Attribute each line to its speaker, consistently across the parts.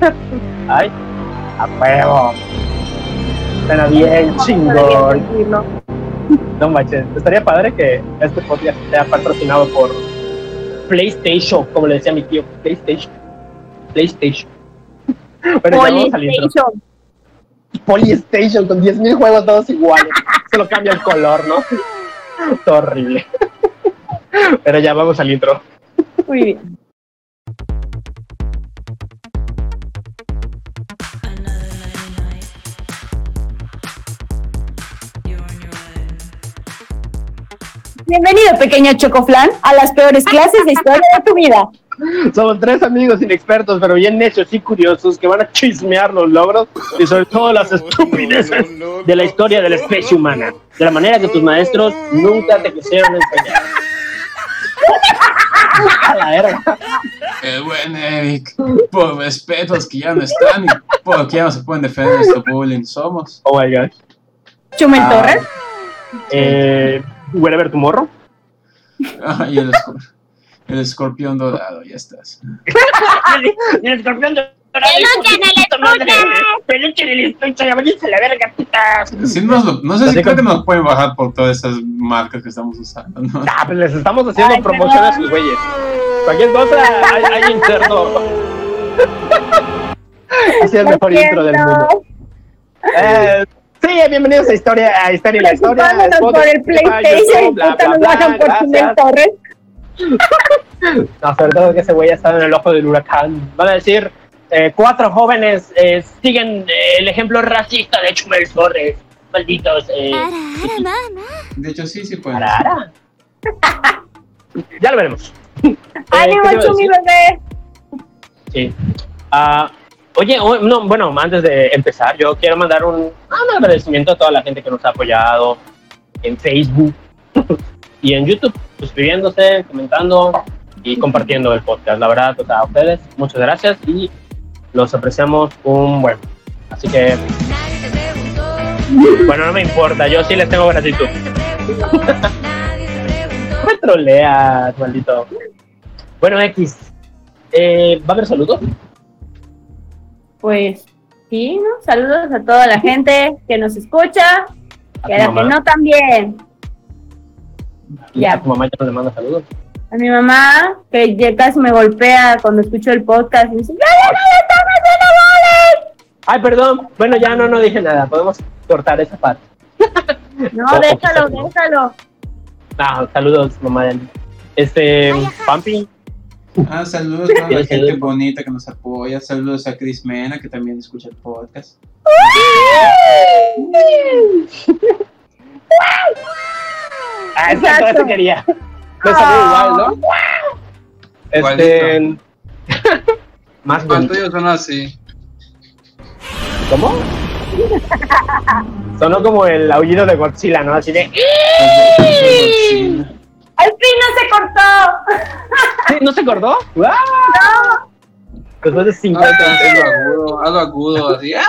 Speaker 1: Ay, a huevo. Suena bien chingón. No manches, estaría padre que este podcast sea patrocinado por PlayStation, como le decía mi tío, PlayStation. PlayStation. Bueno, ya vamos al intro.
Speaker 2: PlayStation.
Speaker 1: Polystation con 10.000 juegos todos iguales. Solo cambia el color, ¿no? Todo horrible. Pero ya vamos al intro.
Speaker 2: Muy bien. Bienvenido, pequeño Chocoflan, a las peores clases de historia de tu vida.
Speaker 1: Somos tres amigos inexpertos, pero bien necios y curiosos que van a chismear los logros y sobre todo las estupideces de la historia de la especie humana. De la manera que tus maestros nunca te quisieron enseñar. A la verga.
Speaker 3: El buen Eric, por respetos que ya no están y porque ya no se pueden defender de este bullying. Somos.
Speaker 1: Oh my gosh.
Speaker 2: Chumel
Speaker 1: Ah.
Speaker 2: Torres.
Speaker 1: Eh, Wherever Tomorrow.
Speaker 3: Ay, el, escor- el escorpión dorado, ya estás.
Speaker 1: Y el escorpión de
Speaker 2: ¡Peluche en el estuche!
Speaker 1: Peluche en el estuche, ya venís a la verga, putas.
Speaker 3: Sí, nos lo- no sé
Speaker 1: Así
Speaker 3: si creo que nos pueden bajar por todas esas marcas que estamos usando. ¿no?
Speaker 1: Ah, pues les estamos haciendo
Speaker 2: Ay,
Speaker 1: promoción a sus güeyes. Cualquier cosa, hay, hay interno. Así es el mejor intro del mundo. Eh, sí, bienvenidos a Historia, a Historia y la Historia.
Speaker 2: Por el PlayStation y
Speaker 1: bla,
Speaker 2: nos
Speaker 1: bla,
Speaker 2: bajan
Speaker 1: bla,
Speaker 2: por Chumel. Torres.
Speaker 1: No, sobre todo que ese güey está en el ojo del huracán. Van a decir, eh, cuatro jóvenes eh, siguen eh, el ejemplo racista de Chumel Torres. Malditos. Eh,
Speaker 3: De hecho, sí, sí pueden.
Speaker 1: Arara. ya lo veremos.
Speaker 2: ¡Ánimo,
Speaker 1: Eh, ¿qué te iba a
Speaker 2: Chumi, bebé!
Speaker 1: Sí. Ah, oye, no, bueno, antes de empezar, yo quiero mandar un, un agradecimiento a toda la gente que nos ha apoyado en Facebook y en YouTube, suscribiéndose, comentando y compartiendo el podcast. La verdad, o a ustedes, muchas gracias y los apreciamos un buen. Así que, bueno, no me importa, yo sí les tengo gratitud. Me troleas, maldito. Bueno, X. Eh, ¿Va a haber saludos?
Speaker 2: Pues sí, ¿no? Saludos a toda la gente que nos escucha y a la que no también.
Speaker 1: Y
Speaker 2: Ya.
Speaker 1: a tu mamá ya no le manda saludos.
Speaker 2: A mi mamá, que ya casi me golpea cuando escucho el podcast y me dice, ¡Ya, ya, ya, estamos haciendo
Speaker 1: Ay, perdón. Bueno, ya no, no dije nada. Podemos cortar esa parte.
Speaker 2: goles! No,
Speaker 1: Oh,
Speaker 2: déjalo, déjalo.
Speaker 1: Ah, saludos, mamá. de- Este, Pampi.
Speaker 3: Ah, saludos a la gente bonita que nos apoya. Saludos a Chris Mena, que también escucha el podcast.
Speaker 1: Ah, exacto, eso quería. Me salió igual, ¿no? Este. más
Speaker 4: tuyos son así.
Speaker 1: ¿Cómo? Sonó como el aullido de Godzilla, ¿no? Así de.
Speaker 2: ¡Al fin no se cortó!
Speaker 1: ¿Sí? ¿No se acordó? ¡Wow! Después de
Speaker 4: Ah,
Speaker 1: 50
Speaker 4: Hazlo agudo, hazlo agudo, así. ¡ah!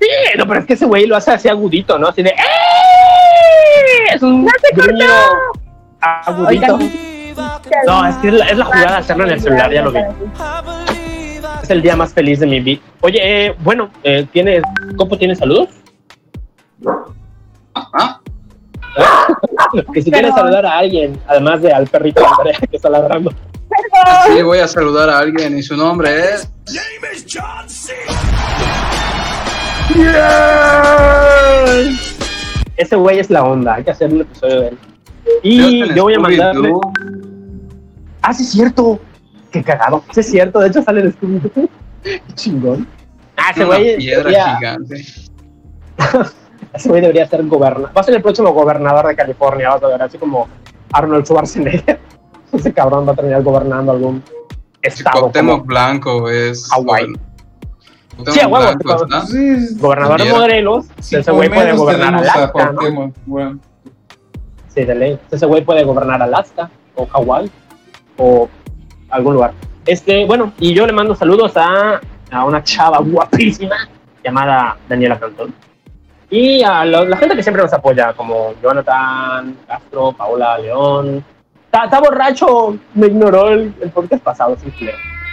Speaker 1: Sí, no, pero es que ese güey lo hace así agudito, ¿no? Así de. ¡Eh! Es un
Speaker 2: ¡No se cortó!
Speaker 1: agudito. No, es que es la, es la jugada de hacerlo en el celular, ya lo vi. Es el día más feliz de mi vida. Oye, eh, bueno, eh, ¿tienes, ¿Copo tiene saludos?
Speaker 4: Ah,
Speaker 1: Que si quieres
Speaker 2: Perdón.
Speaker 1: saludar a alguien, además de al perrito Andrea que está ladrando.
Speaker 4: Sí, voy a saludar a alguien y su nombre es.
Speaker 1: Ese güey es la onda, hay que hacer un episodio de él. Y yo voy a mandarle. Ah, sí, es cierto. Qué cagado. Sí, es cierto. De hecho, sale el Scooby-Doo. Qué chingón. Ah, ese güey.
Speaker 4: piedra
Speaker 1: debería-
Speaker 4: gigante.
Speaker 1: Ese güey debería ser gobernador. Va a ser el próximo gobernador de California, vas a ver, así como Arnold Schwarzenegger. Ese cabrón va a terminar gobernando algún estado. Como
Speaker 4: Blanco es.
Speaker 1: Hawái. Sí, a huevo.
Speaker 3: Sí,
Speaker 1: gobernador de. Morelos.
Speaker 3: si
Speaker 1: ese güey puede gobernar Alaska, ¿no?
Speaker 3: Bueno.
Speaker 1: Sí, de ley. Ese güey puede gobernar Alaska o Hawái o algún lugar. Este, bueno, y yo le mando saludos a, a una chava guapísima llamada Daniela Cantón. Y a lo- la gente que siempre nos apoya, como Jonathan, Castro, Paola, León. Está, está borracho, me ignoró el, el podcast pasado, sin.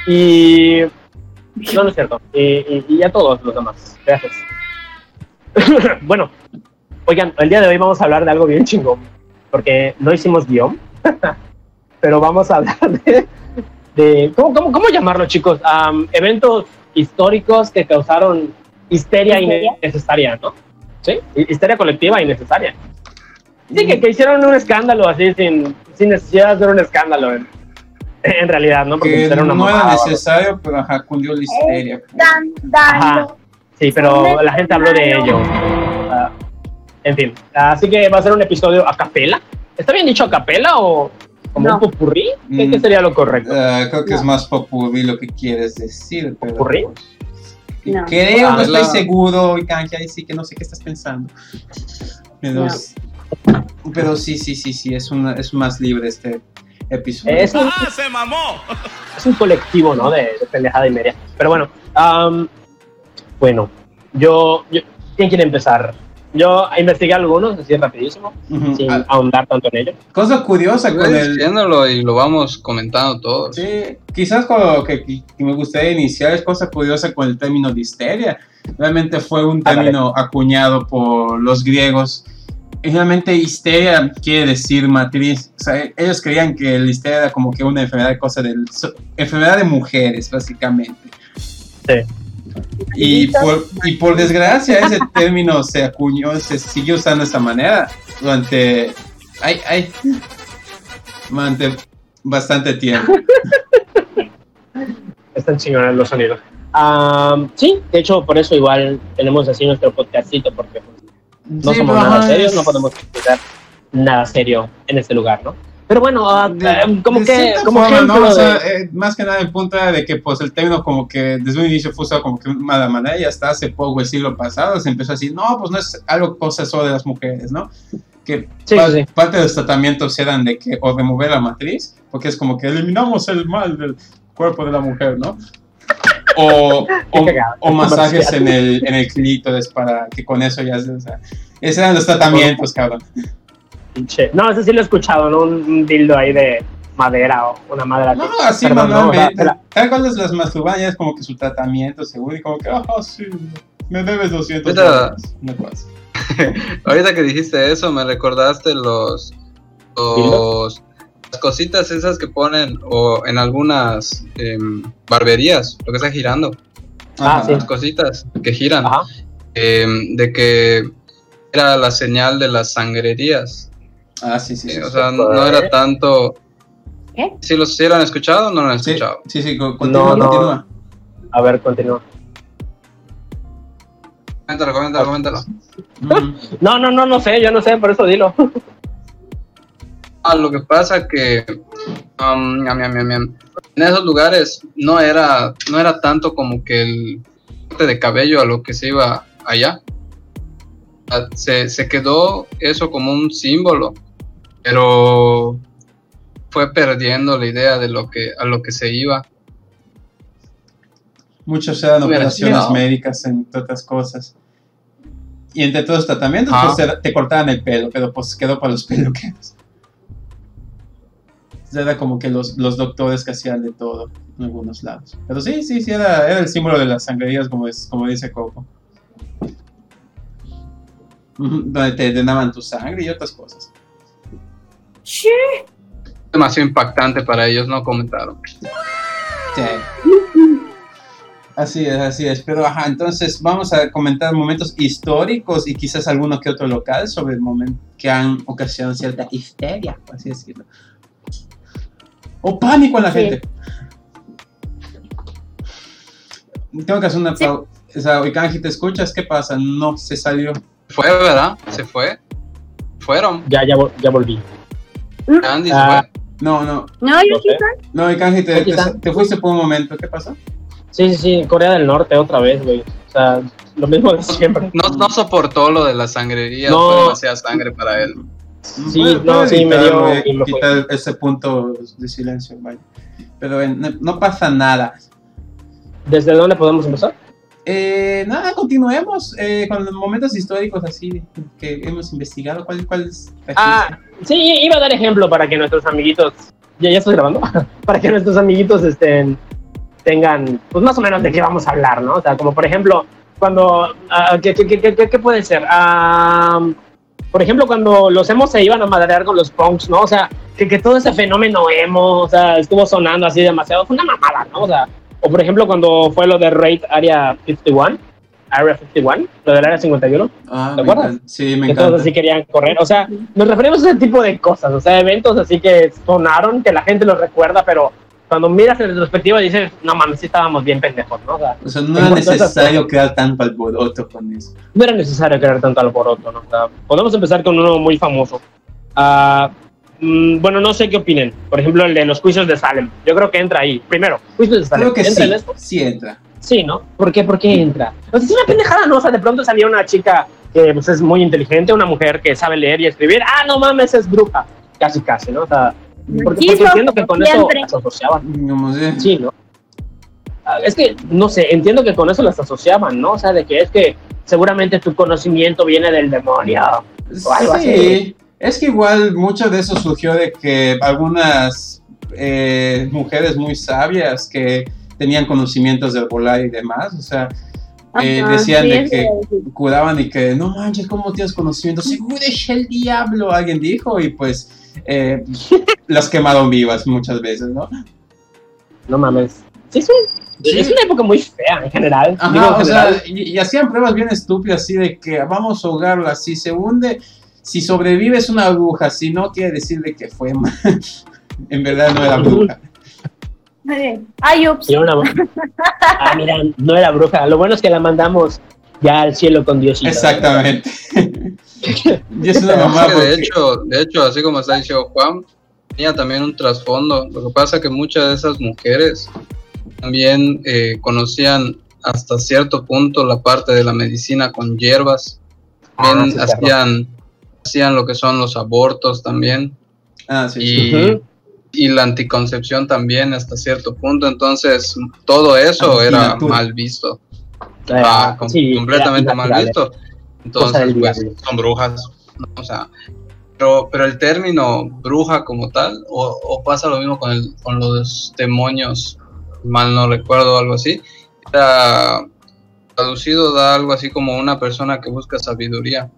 Speaker 1: Y No, no es cierto. Y, y- y a todos los demás. Gracias. bueno, oigan, el día de hoy vamos a hablar de algo bien chingón. Porque no hicimos guion. pero vamos a hablar de. de ¿cómo, cómo, cómo llamarlo, chicos? Am, eventos históricos que causaron histeria
Speaker 2: ¿Histeria?
Speaker 1: innecesaria, ¿no? Sí, hi- histeria colectiva innecesaria. Sí, que, que hicieron un escándalo así sin, sin necesidad de hacer un escándalo en, en realidad, ¿no? Porque
Speaker 3: Que
Speaker 1: era una
Speaker 3: no era necesario, pero ajá, cundió la histeria.
Speaker 2: Dan, dando.
Speaker 1: Sí, pero la gente habló de ello. Ah, en fin, así que va a ser un episodio a capela. ¿Está bien dicho a capela o como
Speaker 2: No.
Speaker 1: un popurrí? ¿Qué,
Speaker 3: Mm.
Speaker 1: qué sería lo correcto?
Speaker 3: Ah, creo que es más popurrí lo que quieres decir, pero...
Speaker 1: ¿Popurrí?
Speaker 2: No.
Speaker 3: Creo, no
Speaker 1: Ah,
Speaker 3: estoy seguro, Kanji, ahí sí que no sé qué estás pensando. Pero,
Speaker 2: No.
Speaker 3: pero sí, sí, sí, sí, es, una, es más libre este episodio.
Speaker 1: Es un, es un colectivo, ¿no? De, de pendejada y media. Pero bueno, bueno, yo, yo- ¿quién quiere empezar? Yo investigué algunos, así rapidísimo,
Speaker 3: Ujú.
Speaker 1: sin
Speaker 3: Ah,
Speaker 1: ahondar tanto en ello.
Speaker 3: cosa curiosa con
Speaker 4: Ve
Speaker 3: el...
Speaker 4: diciéndolo y lo vamos comentando todos.
Speaker 3: Sí, quizás con lo que, que me gustaría iniciar es cosa curiosa con el término de histeria. Realmente fue un
Speaker 1: Ah,
Speaker 3: término acuñado por los griegos. Y realmente histeria quiere decir matriz. O sea, ellos creían que la histeria era como que una enfermedad, cosa del, enfermedad de mujeres, básicamente.
Speaker 1: Sí.
Speaker 3: Y por, y por desgracia ese término se acuñó, se siguió usando de esta manera durante, ay, ay, durante bastante tiempo.
Speaker 1: Están chingones los sonidos. Am, sí, de hecho, por eso igual tenemos así nuestro podcastito, porque pues, no
Speaker 3: Sí,
Speaker 1: somos nada serios, no podemos explicar nada serio en este lugar, ¿no? Pero bueno, ah,
Speaker 3: de-
Speaker 1: eh, como
Speaker 3: de
Speaker 1: que, como
Speaker 3: forma, ¿no? O
Speaker 1: de-
Speaker 3: sea, eh, más que nada el punto era de que pues el término como que desde un inicio fue usado como que mala manera y hasta hace poco el siglo pasado se empezó a decir, no, pues no es algo cosa solo de las mujeres, ¿no? Que
Speaker 1: Sí,
Speaker 3: pa-
Speaker 1: sí,
Speaker 3: parte de los tratamientos eran de que o remover la matriz, porque es como que eliminamos el mal del cuerpo de la mujer, ¿no? O, o, o masajes en el, en el clítoris para que con eso ya se... O sea, esos eran los tratamientos, cabrón.
Speaker 1: Pinche- No, eso sí lo he escuchado, ¿no? Un, un dildo ahí de madera o una madera.
Speaker 3: No,
Speaker 1: que-
Speaker 3: así
Speaker 1: perdón, no, o sea,
Speaker 3: Tal cual es las es como que su tratamiento seguro y como que, ah, sí, me debes 200
Speaker 4: Ahorita-
Speaker 3: dólares.
Speaker 4: Ahorita que dijiste eso, me recordaste los, los las cositas esas que ponen o en algunas em, barberías, lo que está girando,
Speaker 1: Ah, sí.
Speaker 4: las cositas que giran,
Speaker 1: Ajá.
Speaker 4: em, de que era la señal de las sangrerías.
Speaker 3: Ah, sí, sí. sí,
Speaker 4: Eh, o
Speaker 3: sí.
Speaker 4: sea, no era tanto.
Speaker 2: ¿Qué?
Speaker 4: Si los si lo han escuchado o no lo han
Speaker 3: Sí,
Speaker 4: escuchado.
Speaker 3: sí, sí, co- continúa,
Speaker 1: No, no.
Speaker 3: continúa.
Speaker 1: A ver, continúa.
Speaker 4: Coméntalo, coméntalo, coméntalo.
Speaker 1: No, no, no, no sé, yo no sé, por eso dilo.
Speaker 4: Ah, lo que pasa que um, en esos lugares no era no era tanto como que el corte de cabello a lo que se iba allá. Ah, Se, se quedó eso como un símbolo, pero fue perdiendo la idea de lo que a lo que se iba.
Speaker 3: Muchos eran operaciones médicas, entre otras cosas. Y entre todos los tratamientos,
Speaker 4: Ah.
Speaker 3: pues te cortaban el pelo, pero pues quedó para los peluqueros. Era como que los, los doctores que hacían de todo en algunos lados. Pero sí, sí, sí, era, era el símbolo de las sangrerías, como, es, como dice Coco. Donde te drenaban tu sangre y otras cosas.
Speaker 2: Sí.
Speaker 4: Demasiado impactante para ellos, no comentaron.
Speaker 3: Sí. Así es, así es. Pero ajá, entonces vamos a comentar momentos históricos y quizás alguno que otro local sobre el momento que han ocasionado cierta histeria, por así decirlo. O pánico en la
Speaker 2: Sí.
Speaker 3: gente. Tengo que hacer una
Speaker 2: Sí.
Speaker 3: pausa. O sea, ¿te escuchas? ¿Qué pasa? No, se salió.
Speaker 4: Fue, ¿verdad? Se fue. Fueron.
Speaker 1: Ya, ya, vol- ya volví.
Speaker 4: Andy
Speaker 1: Ah.
Speaker 4: se fue.
Speaker 3: No, no.
Speaker 2: No, yo
Speaker 1: No
Speaker 3: Oikanji, te, te, te fuiste por un momento. ¿Qué pasó?
Speaker 1: Sí, sí, sí, Corea del Norte otra vez, güey. O sea, lo mismo de siempre.
Speaker 4: No, no soportó lo de la sangrería,
Speaker 1: No.
Speaker 4: fue demasiada sangre para él.
Speaker 1: Sí,
Speaker 3: Puede-
Speaker 1: no, sí, me dio-
Speaker 3: quitar ese punto de silencio, vaya. Pero eh, no, no pasa nada.
Speaker 1: ¿Desde dónde podemos empezar?
Speaker 3: Eh, nada, continuemos eh, con los momentos históricos así que hemos investigado. ¿Cuál, cuál es?
Speaker 1: Ah, sí, iba a dar ejemplo para que nuestros amiguitos. ¿Ya, ya estoy grabando? para que nuestros amiguitos estén, tengan, pues más o menos de qué vamos a hablar, ¿no? O sea, como por ejemplo, cuando, ah, ¿qué, qué, qué, qué- puede ser? Ah, por ejemplo, cuando los emos se iban a madrear con los punks, ¿no? O sea, que, que todo ese fenómeno emo, o sea, estuvo sonando así demasiado, fue una mamada, ¿no? O sea, o por ejemplo, cuando fue lo de Raid Area 51, Area 51, lo del Area 51,
Speaker 3: Ah,
Speaker 1: ¿Te acuerdas?
Speaker 3: encanta. Sí, me
Speaker 1: que todos
Speaker 3: encanta.
Speaker 1: así querían correr. O sea, nos referimos a ese tipo de cosas, o sea, eventos así que sonaron, que la gente los recuerda, pero cuando miras en retrospectiva dices, no mames, sí estábamos bien pendejos, ¿no? O sea,
Speaker 3: O sea, no era necesario crear tanto alboroto con eso.
Speaker 1: no era necesario crear tanto alboroto, ¿no? O sea, podemos empezar con uno muy famoso. Mm, bueno, no sé qué opinen. Por ejemplo, el de los juicios de Salem. Yo creo que entra ahí. Primero, juicios de Salem.
Speaker 3: Creo que
Speaker 1: ¿Entra
Speaker 3: sí,
Speaker 1: en esto?
Speaker 3: sí entra.
Speaker 1: Sí, ¿no? ¿Por qué? ¿Por qué entra? O sea, es una pendejada, ¿no? O sea, de pronto salía una chica que pues, es muy inteligente, una mujer que sabe leer y escribir. Ah, no mames, es bruja. Casi, casi, ¿no? O sea, porque, entiendo que con
Speaker 2: siempre.
Speaker 1: eso las asociaban.
Speaker 3: Como si-
Speaker 1: Sí, ¿no? Ah, Es que, no sé, entiendo que con eso las asociaban, ¿no? O sea, de que es que seguramente tu conocimiento viene del demonio. O algo así.
Speaker 3: Sí, es que igual mucho de eso surgió de que algunas eh, mujeres muy sabias que tenían conocimientos del volar y demás, o sea, eh,
Speaker 2: Ajá,
Speaker 3: decían
Speaker 2: sí,
Speaker 3: de que
Speaker 2: decir.
Speaker 3: curaban y que no manches, ¿cómo tienes conocimiento? Seguro es el diablo, alguien dijo, y pues eh, las quemaron vivas muchas veces, ¿no?
Speaker 1: No mames. Sí, es, un-
Speaker 3: Sí.
Speaker 1: es una época muy fea en general.
Speaker 3: Ajá,
Speaker 1: Digo, en
Speaker 3: o sea, y, y hacían pruebas bien estúpidas así de que vamos a ahogarla, si se hunde, si sobrevive es una bruja, si no quiere decir de que fue mal. en verdad no era bruja.
Speaker 2: Ay, ups.
Speaker 1: Una- Ah, mira, no era bruja. Lo bueno es que la mandamos ya al cielo con Dios.
Speaker 3: Exactamente. y es una mamá
Speaker 4: de hecho, de hecho, así como está diciendo Juan, tenía también un trasfondo. Lo que pasa que muchas de esas mujeres también eh, conocían hasta cierto punto la parte de la medicina con hierbas. También
Speaker 1: Ah, sí,
Speaker 4: hacían, hacían lo que son los abortos también.
Speaker 3: Ah, sí, sí.
Speaker 4: Y. y la anticoncepción también hasta cierto punto. Entonces, todo eso era mal visto.
Speaker 1: Ah,
Speaker 4: Ah, com-
Speaker 1: sí,
Speaker 4: completamente mal visto. Entonces, pues, son brujas. O sea, pero, pero el término bruja como tal, o, o pasa lo mismo con, el, con los demonios, mal no recuerdo, algo así, era traducido da algo así como una persona que busca sabiduría.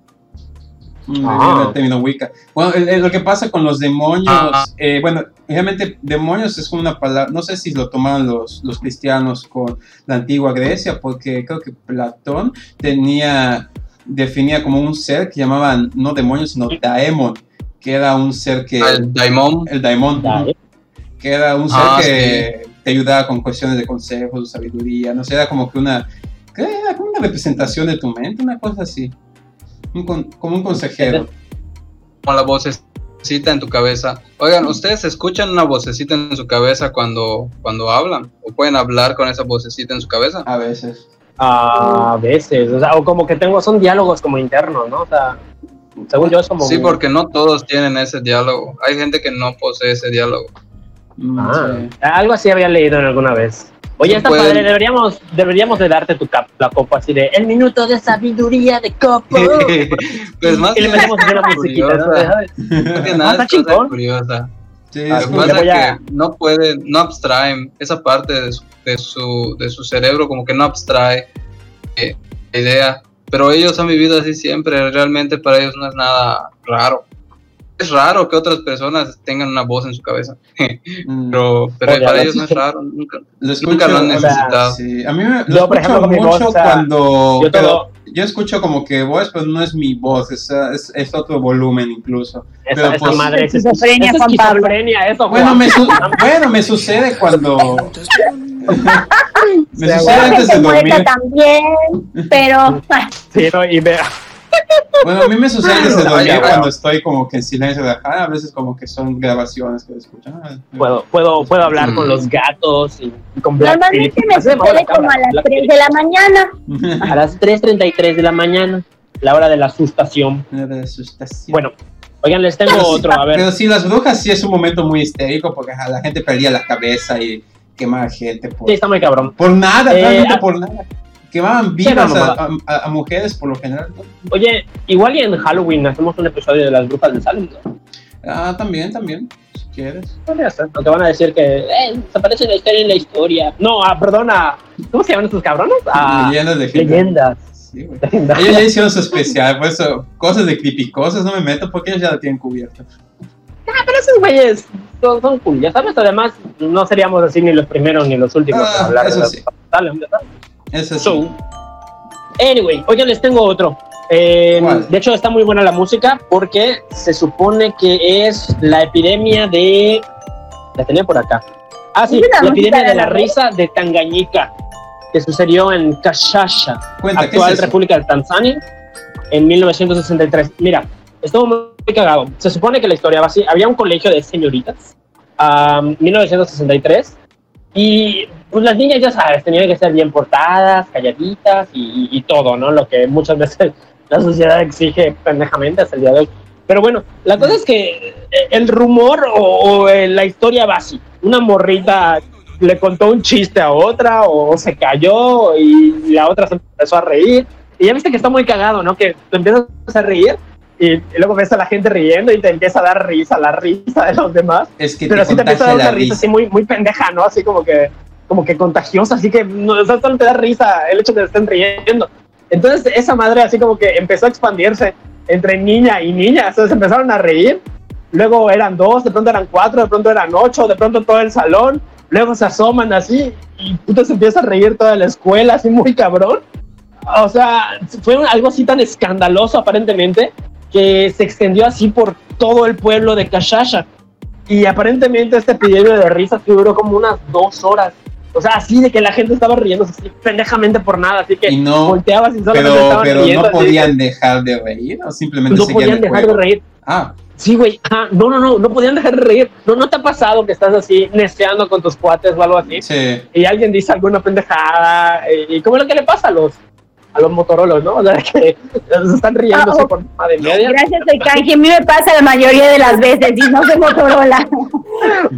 Speaker 3: Mm,
Speaker 1: Ah.
Speaker 3: término Wicca. Bueno, el- el- lo que pasa con los demonios,
Speaker 4: Ah.
Speaker 3: eh, bueno, realmente demonios es una palabra, no sé si lo tomaron los, los cristianos con la antigua Grecia, porque creo que Platón tenía, definía como un ser que llamaban no demonios, sino daemon, que era un ser que...
Speaker 4: El daimon,
Speaker 3: el daemon, que era un ser
Speaker 4: Ah,
Speaker 3: que te ayudaba con cuestiones de consejos, sabiduría, no sé, era como que una, que era como una representación de tu mente, una cosa así, Un con- como un consejero.
Speaker 4: con la vocecita en tu cabeza. Oigan, ¿ustedes escuchan una vocecita en su cabeza cuando, cuando hablan? ¿O pueden hablar con esa vocecita en su cabeza?
Speaker 3: A veces.
Speaker 1: A veces, o sea, o como que tengo, son diálogos como internos, ¿no? O sea, según yo es como...
Speaker 4: Sí, porque no todos tienen ese diálogo. Hay gente que no posee ese diálogo.
Speaker 3: Mm,
Speaker 1: Ah,
Speaker 3: sí.
Speaker 1: algo así había leído en alguna vez. Oye, está
Speaker 4: pueden.
Speaker 1: padre, deberíamos, deberíamos de darte tu cap, la copa así de el minuto de sabiduría de copo.
Speaker 4: pues más
Speaker 1: y le
Speaker 4: que
Speaker 1: metemos así una musiquita, ¿no?
Speaker 4: más que nada es cosa curiosa.
Speaker 3: Sí,
Speaker 1: Ah,
Speaker 3: es
Speaker 4: que pasa
Speaker 1: a-
Speaker 4: que no pueden, no abstraen esa parte de su, de su, de su cerebro, como que no abstrae eh, la idea. Pero ellos han vivido así siempre, realmente para ellos no es nada raro. Es raro que otras personas tengan una voz en su cabeza,
Speaker 3: mm,
Speaker 4: pero, pero
Speaker 1: Oye,
Speaker 4: para ellos no es raro, nunca,
Speaker 3: lo
Speaker 4: nunca lo han
Speaker 3: o sea,
Speaker 4: necesitado.
Speaker 3: sí, a mí me lo
Speaker 1: Yo, por
Speaker 3: escucho
Speaker 1: ejemplo,
Speaker 3: mucho
Speaker 1: voz, o sea,
Speaker 3: cuando...
Speaker 1: yo
Speaker 3: pero yo escucho como que voz, pero no es mi voz, es, es, es otro volumen incluso.
Speaker 1: Esa,
Speaker 3: Pero,
Speaker 1: esa
Speaker 3: pues,
Speaker 1: madre es
Speaker 2: Esquizofrenia,
Speaker 1: es
Speaker 2: Juan Pablo.
Speaker 1: eso,
Speaker 3: Bueno, me, su- bueno, me sucede cuando... me sucede antes de dormir.
Speaker 2: también, pero
Speaker 1: Sí, ¿no? y vea.
Speaker 3: Bueno, a mí me sucede cuando estoy como que en silencio de ajá, a veces como que son grabaciones que escuchan. Ah,
Speaker 1: Puedo, puedo, puedo hablar
Speaker 4: Mm.
Speaker 1: con los gatos y, y con Black
Speaker 2: normalmente me sucede
Speaker 1: la
Speaker 2: como a las
Speaker 1: Black
Speaker 2: 3
Speaker 1: Phillip.
Speaker 2: de la mañana.
Speaker 1: A las 3.33 de la mañana, la hora de la asustación.
Speaker 3: De asustación.
Speaker 1: Bueno, oigan, les tengo
Speaker 3: Pero sí,
Speaker 1: otro, a ver.
Speaker 3: Pero sí, las brujas sí es un momento muy histérico porque la gente perdía la cabeza y quemaba gente por,
Speaker 1: Sí, está muy cabrón.
Speaker 3: por nada,
Speaker 1: Eh,
Speaker 3: realmente
Speaker 1: ah.
Speaker 3: por nada. Quemaban
Speaker 1: Sí,
Speaker 3: vivas a,
Speaker 1: mamá.
Speaker 3: a- a mujeres por lo general.
Speaker 1: Oye, igual y en Halloween hacemos un episodio de las brujas de Salem, ¿no?
Speaker 3: Ah, también, también. ¿Quieres?
Speaker 1: Podría ser. Te van a decir que eh, se aparece la historia en la historia. No, ah, perdona. ¿Cómo se llaman estos cabrones? Ah,
Speaker 3: Leyendas legendarias.
Speaker 1: leyendas.
Speaker 3: Sí, güey.
Speaker 1: Leyendas.
Speaker 3: Ellos ya hicieron su especial, por eso, cosas de creepy cosas no me meto porque ellos ya lo tienen cubierto.
Speaker 1: Ah, pero esos güeyes son, son cool, ya sabes. Además, no seríamos así ni los primeros ni los últimos
Speaker 3: Ah,
Speaker 1: en hablar de. Dale, hombre, dale.
Speaker 3: Eso sí.
Speaker 1: So, anyway, oigan, les tengo otro. Eh, de hecho, está muy buena la música porque se supone que es la epidemia de. La tenía por acá. Ah, sí,
Speaker 2: ¿Es la
Speaker 1: epidemia
Speaker 2: de
Speaker 1: de la
Speaker 2: la
Speaker 1: risa de Tanganyika, que sucedió en Kashasha,
Speaker 3: Cuenta, ¿qué es
Speaker 1: actual
Speaker 3: eso?
Speaker 1: República de Tanzania, en 1963. Mira, estuvo muy cagado. Se supone que la historia va así. Había un colegio de señoritas, um, 1963, y pues las niñas, ya sabes, tenían que ser bien portadas, calladitas y, y- y todo, ¿no? Lo que muchas veces la sociedad exige pendejamente hasta el día de hoy. Pero bueno, la cosa es que eh, el rumor o, o, eh, la historia va así. Una morrita le contó un chiste a otra o se cayó y la otra se empezó a reír. Y ya viste que está muy cagado, ¿no? Que te empiezas a reír y, y luego ves a la gente riendo y te empieza a dar risa, la risa de los demás.
Speaker 3: Es que
Speaker 1: Pero sí te empieza a dar una risa
Speaker 3: risa.
Speaker 1: así muy, muy pendeja, ¿no? Así como que, como que contagiosa, así que no, o sea, solo te da risa el hecho de que estén riendo. Entonces esa madre así como que empezó a expandirse entre niña y niña, entonces empezaron a reír, luego eran dos, de pronto eran cuatro, de pronto eran ocho, de pronto todo el salón, luego se asoman así y puta se empieza a reír toda la escuela, así muy cabrón. O sea, fue algo así tan escandaloso aparentemente que se extendió así por todo el pueblo de Kashasha. Y aparentemente este epidemia de risas duró como unas dos horas. O sea, así de que la gente estaba riendo así pendejamente por nada, así que
Speaker 3: Y no,
Speaker 1: volteabas y solamente
Speaker 3: pero,
Speaker 1: estaban
Speaker 3: pero
Speaker 1: riendo.
Speaker 3: no podían dejar de reír o simplemente
Speaker 1: no
Speaker 3: seguían
Speaker 1: podían dejar de reír.
Speaker 3: Ah,
Speaker 1: Sí, güey. Ajá. No, no, no, no podían dejar de reír. ¿No, ¿No te ha pasado que estás así neceando con tus cuates o algo así?
Speaker 3: sí.
Speaker 1: Y alguien dice alguna pendejada. ¿Y cómo es lo que le pasa a los, a los motorolos, no? O sea, que se están riendo así
Speaker 2: oh.
Speaker 1: por madre media.
Speaker 2: Gracias, soy Kanji. A mí me pasa la mayoría de las veces y no soy Motorola.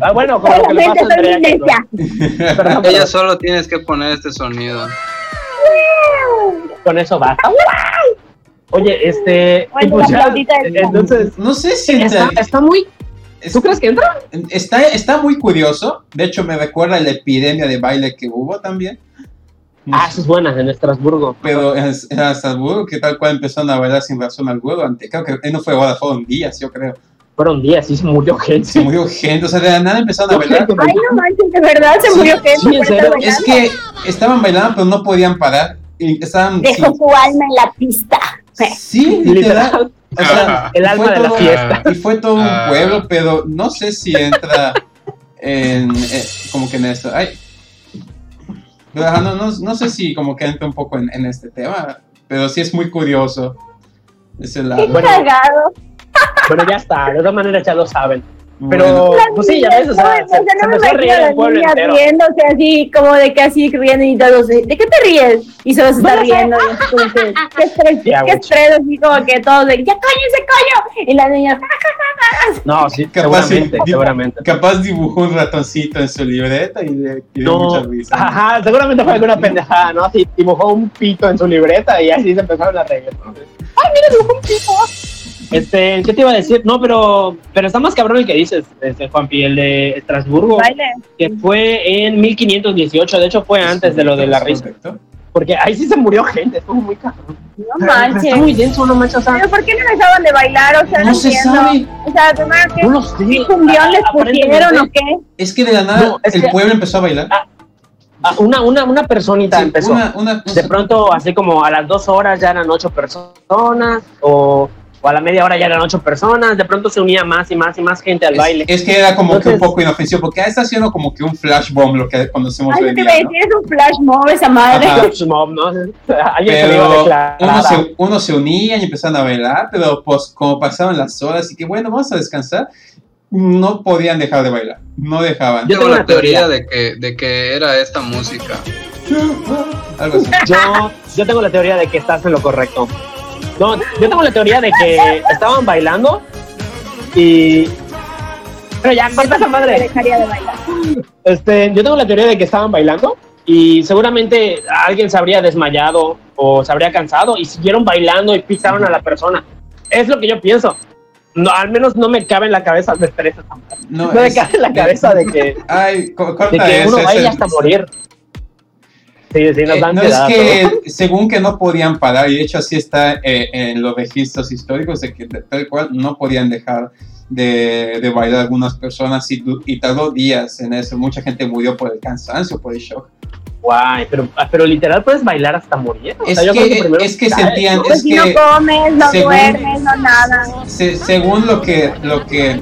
Speaker 1: Ah, bueno, como lo que le pasa a
Speaker 2: soy
Speaker 1: Andrea. que
Speaker 2: necia.
Speaker 1: no- Perdón,
Speaker 4: Ella
Speaker 1: perdón.
Speaker 4: solo tienes que poner este sonido.
Speaker 1: con eso basta. Oye, este.
Speaker 2: Bueno,
Speaker 1: pues ya,
Speaker 2: de-
Speaker 1: entonces.
Speaker 3: No sé si
Speaker 1: Está,
Speaker 3: entra-
Speaker 1: está muy. ¿Tú crees que entra?
Speaker 3: está, está muy curioso. De hecho, me recuerda la epidemia de baile que hubo también. No
Speaker 1: Ah, eso es buena en Estrasburgo.
Speaker 3: Pero en, en Estrasburgo, que tal cual empezaron a bailar sin razón alguna. ante- Creo que no fue ahora, fueron días, yo creo.
Speaker 1: Fueron días y se murió gente.
Speaker 3: Se murió gente, o sea, de la nada empezaron a bailar.
Speaker 2: Ay, no manches, de verdad se
Speaker 3: Sí,
Speaker 2: murió gente
Speaker 1: sí, en serio.
Speaker 3: Es que estaban bailando, pero no podían parar. Y estaban.
Speaker 2: Dejó
Speaker 3: sí,
Speaker 2: su alma en la pista.
Speaker 3: sí, literal.
Speaker 1: Literal.
Speaker 3: O sea,
Speaker 1: El alma
Speaker 3: fue
Speaker 1: de la fiesta.
Speaker 3: Y fue todo un
Speaker 4: Ah.
Speaker 3: pueblo, pero no sé si entra en. eh, como que en esto. Ay. No, no, no sé si como que entra un poco en, en este tema, pero sí es muy curioso. Ese lado.
Speaker 2: Qué.
Speaker 1: Bueno, ya está. De todas maneras ya lo saben. Pero, pues sí, ya ves, o sea,
Speaker 2: no,
Speaker 1: se,
Speaker 2: o sea,
Speaker 1: se empezó a reír
Speaker 2: imagino a
Speaker 1: el pueblo entero.
Speaker 2: riéndose así, como de que así riendo y todos, ¿de qué te ríes? Y solo se está riendo. qué estrés,
Speaker 1: Ya,
Speaker 2: qué estrés, así como que todos de, ¡ya cállese, coño! Y las niñas, ¡ah!
Speaker 1: No, sí,
Speaker 3: Capaz,
Speaker 1: seguramente, seguramente.
Speaker 3: capaz dibujó un ratoncito en su libreta y le dio
Speaker 1: No,
Speaker 3: mucha risa.
Speaker 1: ajá, seguramente fue alguna pendejada, ¿no? Así dibujó un pito en su libreta y así se empezaron a reír. ¿no? ¡Ay, mira, dibujó un pito! Este, ¿qué te iba a decir? No, pero, pero está más cabrón el que dices, este, Juanpi, el de Estrasburgo,
Speaker 2: Baile.
Speaker 1: que fue en 1518, de hecho fue antes de lo de la risa,
Speaker 3: Correcto.
Speaker 1: porque ahí sí se murió gente, estuvo muy cabrón.
Speaker 2: No manches.
Speaker 1: Está muy denso, no manches, o sea,
Speaker 2: Pero ¿por qué no dejaban de bailar? O sea, no,
Speaker 3: No se
Speaker 2: entiendo.
Speaker 3: sabe.
Speaker 2: O sea, tomar que
Speaker 1: no lo sé.
Speaker 2: ¿qué cumbión les pusieron o qué?
Speaker 3: Es que de la nada
Speaker 1: No,
Speaker 3: el
Speaker 1: que-
Speaker 3: pueblo empezó a bailar.
Speaker 1: ah, Una, una, una personita
Speaker 3: Sí,
Speaker 1: empezó.
Speaker 3: Una, una
Speaker 1: de pronto, así como a las dos horas ya eran ocho personas, o, o a la media hora ya eran ocho personas, de pronto se unía más y más y más gente al
Speaker 3: es,
Speaker 1: baile.
Speaker 3: es que era como que
Speaker 1: Entonces-
Speaker 3: un poco inofensivo, porque está haciendo como que un flash bomb lo que conocemos
Speaker 2: Ay,
Speaker 3: hoy en día.
Speaker 2: es un flash mob esa madre.
Speaker 1: Flash mob, ¿no? Alguien se le iba a
Speaker 3: Pero
Speaker 1: declarar.
Speaker 3: uno se, uno se unía y empezaron a bailar, pero pues como pasaban las horas y que bueno, vamos a descansar, no podían dejar de bailar, no dejaban.
Speaker 1: Yo
Speaker 4: Yo
Speaker 1: tengo
Speaker 4: la
Speaker 1: teoría.
Speaker 4: teoría de que, de que era esta música.
Speaker 3: Algo así.
Speaker 1: Yo, yo tengo la teoría de que estás en lo correcto. No, yo tengo la teoría de que estaban bailando y. Pero ya, corta esa madre.
Speaker 2: Dejaría de bailar.
Speaker 1: Este, yo tengo la teoría de que estaban bailando y seguramente alguien se habría desmayado o se habría cansado y siguieron bailando y pisaron a la persona. Es lo que yo pienso. no, al menos no me cabe en la cabeza de estrés esa madre.
Speaker 3: No,
Speaker 1: No me cabe en la cabeza de que,
Speaker 3: Ay,
Speaker 1: de que uno
Speaker 3: el-
Speaker 1: hasta morir. Sí, sí, nos
Speaker 3: Eh, no es que, según que no podían parar, y de hecho así está eh, en los registros históricos, de que tal cual no podían dejar de, de bailar algunas personas y, y tardó días en eso. Mucha gente murió por el cansancio, por el shock.
Speaker 1: Guay, pero, ah, pero literal puedes bailar hasta morir. O
Speaker 3: Es
Speaker 1: sea, yo creo
Speaker 3: que, es que sentían,
Speaker 1: ¿no?
Speaker 2: Pues
Speaker 3: es
Speaker 2: si no
Speaker 3: que
Speaker 2: comes, no
Speaker 3: según-
Speaker 2: duermes, no nada.
Speaker 3: se- según lo que, lo que.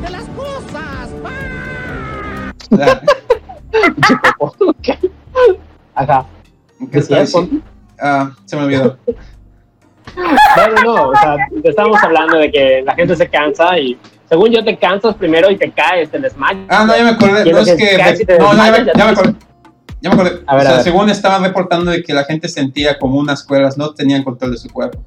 Speaker 1: Ajá.
Speaker 3: ¿Qué
Speaker 1: ¿Decías,
Speaker 3: diciendo? Ah, se me olvidó.
Speaker 1: No, no, no. O sea, estábamos hablando de que la gente se cansa y según yo te cansas primero y te caes, te desmayas.
Speaker 3: Ah, no, ya me acordé. No es
Speaker 1: que
Speaker 3: No, no, ya me, ya me acordé. Ya me acordé.
Speaker 1: A ver,
Speaker 3: o
Speaker 1: a
Speaker 3: sea,
Speaker 1: ver.
Speaker 3: según estaban reportando de que la gente sentía como unas cuerdas, no tenían control de su cuerpo.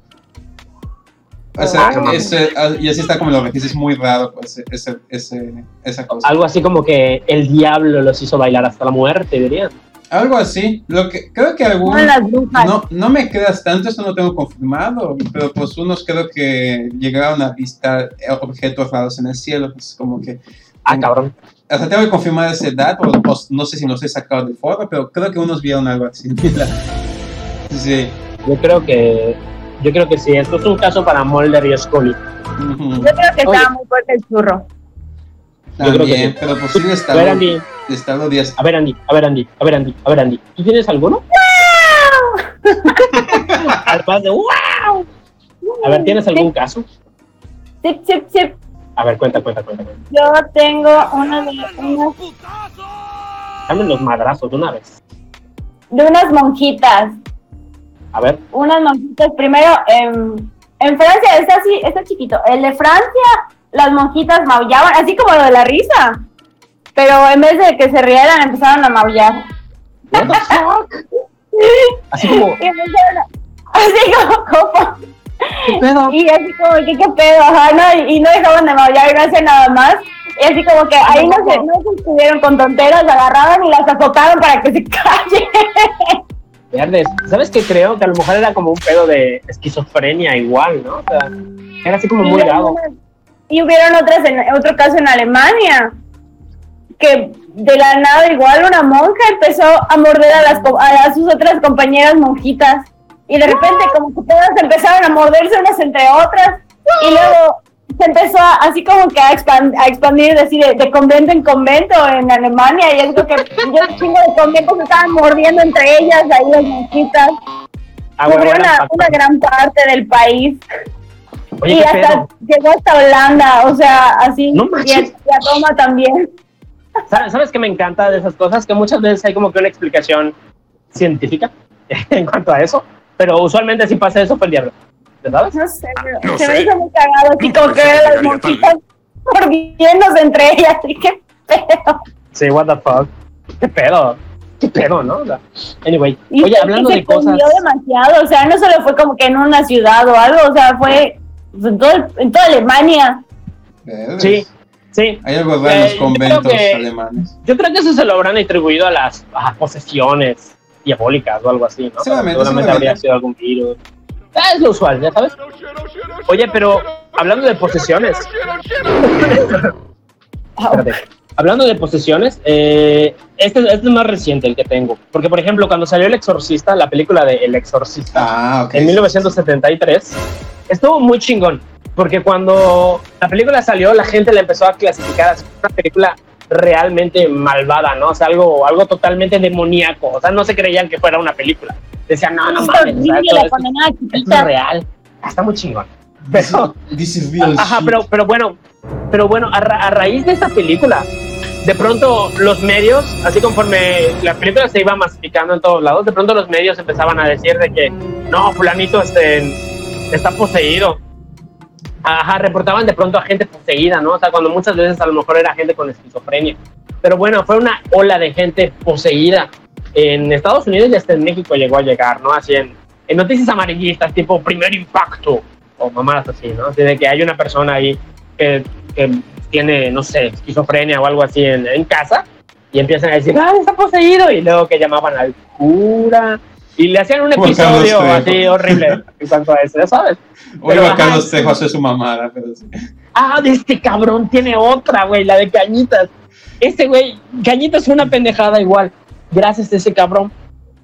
Speaker 3: O sea,
Speaker 1: Ah,
Speaker 3: ese- y así está como lo que es muy raro, pues, ese, ese, esa cosa.
Speaker 1: Algo así como que el diablo los hizo bailar hasta la muerte, dirían.
Speaker 3: Algo así. Lo que, creo que
Speaker 2: brujas.
Speaker 3: No, no me creas tanto, eso no tengo confirmado, pero pues unos creo que llegaron a avistar objetos raros en el cielo, pues como que...
Speaker 1: Ah, cabrón.
Speaker 3: O sea, tengo que confirmar esa edad, o, o no sé si los he sacado del foro, pero creo que unos vieron algo así. sí.
Speaker 1: Yo creo que. Yo creo que sí. Esto es un caso para Mulder y Scully.
Speaker 2: Yo creo que
Speaker 1: Oye.
Speaker 2: estaba muy fuerte el churro.
Speaker 1: Yo creo que
Speaker 3: También,
Speaker 1: sí.
Speaker 3: pero pues sí,
Speaker 1: A ver, Andy.
Speaker 3: está los días.
Speaker 1: A ver, Andy. A ver, Andy. A ver, Andy. A ver, Andy. ¿Tú tienes alguno? Además de ¡Wow! A ver, ¿tienes algún caso?
Speaker 2: Sip, sip, sip.
Speaker 1: A ver, cuenta, cuenta, cuenta. cuenta.
Speaker 2: Yo tengo una de, unas,
Speaker 1: Dame los madrazos de una vez.
Speaker 2: de unas monjitas.
Speaker 1: A ver.
Speaker 2: Unas monjitas. Primero, en, en Francia, está así, está chiquito. El de Francia, las monjitas maullaban, así como lo de la risa. Pero en vez de que se rieran, empezaron a maullar.
Speaker 1: What the fuck? Así como,
Speaker 2: Y empezaron a- así como, como
Speaker 1: ¿qué pedo?
Speaker 2: Y así como que qué pedo, ajá, ¿no? Y, no dejaban de maullar y no hacían nada más. Y así como que ahí no se, no se estuvieron con tonteras, agarraban y las azotaron para que se calle.
Speaker 1: Verdes. ¿Sabes qué creo? Que a lo mejor era como un pedo de esquizofrenia igual, ¿no? O sea, era así como muy dado.
Speaker 2: Y hubieron otras en, otro caso en Alemania, que de la nada igual una monja empezó a morder a, las, a sus otras compañeras monjitas. Y de repente como que todas empezaron a morderse unas entre otras. Y luego se empezó a- así como que a, expan- a expandir, decir, de, de convento en convento en Alemania. Y es lo que yo chingo de conventos se estaban mordiendo entre ellas, ahí las monjitas.
Speaker 1: Ah, bueno,
Speaker 2: Cubrió
Speaker 1: bueno,
Speaker 2: una, una gran parte del país
Speaker 1: Oye,
Speaker 2: y
Speaker 1: ¿qué
Speaker 2: hasta
Speaker 1: pedo?
Speaker 2: llegó hasta Holanda, o sea, así.
Speaker 1: No
Speaker 2: y, a, y a Roma también.
Speaker 1: ¿Sabes, ¿Sabes qué me encanta de esas cosas? Que muchas veces hay como que una explicación científica en cuanto a eso, pero usualmente si pasa eso fue el diablo. ¿Sabes?
Speaker 2: No sé, pero
Speaker 5: no
Speaker 2: se me
Speaker 5: sé.
Speaker 2: hizo muy cagado, así como que
Speaker 5: que
Speaker 2: las monjitas mordiéndose entre ellas, y qué pedo.
Speaker 1: Sí, what the fuck. ¿Qué pedo? ¿Qué pedo, no? O sea, anyway,
Speaker 2: Y
Speaker 1: oye,
Speaker 2: se-
Speaker 1: hablando
Speaker 2: se
Speaker 1: de cosas...
Speaker 2: demasiado, o sea, no solo fue como que en una ciudad o algo, o sea, fue en, todo el- en toda Alemania.
Speaker 1: Sí, sí.
Speaker 3: Hay algo raro en
Speaker 1: Eh,
Speaker 3: los
Speaker 1: yo
Speaker 3: conventos
Speaker 1: creo que-
Speaker 3: alemanes.
Speaker 1: Yo creo que eso se lo habrán atribuido a las a posesiones diabólicas o algo así, ¿no?
Speaker 3: Seguramente,
Speaker 1: Seguramente
Speaker 3: seguramente.
Speaker 1: habría sido algún virus. Ah, es lo usual, ya sabes. Oye, pero hablando de posesiones. Espérate. Hablando de posesiones, eh, este, este es más reciente el que tengo. Porque, por ejemplo, cuando salió El Exorcista, la película de El Exorcista,
Speaker 3: Ah, ok.
Speaker 1: en 1973, estuvo muy chingón. Porque cuando la película salió, la gente la empezó a clasificar as una película realmente malvada, ¿no? O sea, algo, algo totalmente demoníaco. O sea, no se creían que fuera una película. Decían, no, no
Speaker 2: Es
Speaker 1: mames. es real. Ah, Está muy chingón. Pero,
Speaker 3: This is real
Speaker 1: Ajá,
Speaker 3: shit.
Speaker 1: pero, pero bueno, pero bueno, a, ra- a raíz de esta película, de pronto los medios, así conforme la película se iba masificando en todos lados, de pronto los medios empezaban a decir de que no, fulanito este, está poseído. Ajá, reportaban de pronto a gente poseída, ¿no? O sea, cuando muchas veces a lo mejor era gente con esquizofrenia. Pero bueno, fue una ola de gente poseída en Estados Unidos y hasta en México llegó a llegar, ¿no? Así en, en noticias amarillistas, tipo primer impacto, o mamadas así, ¿no? Así de que hay una persona ahí que, que tiene, no sé, esquizofrenia o algo así en, en casa y empiezan a decir, ah, está poseído, y luego que llamaban al cura y le hacían un episodio así horrible en cuanto a eso, ya sabes.
Speaker 3: Oye,
Speaker 1: pero,
Speaker 3: Carlos. Trejo hace su mamada, pero sí.
Speaker 1: Ah, de este cabrón tiene otra, güey, la de Cañitas. Este güey, Cañitas fue una pendejada igual, gracias a ese cabrón,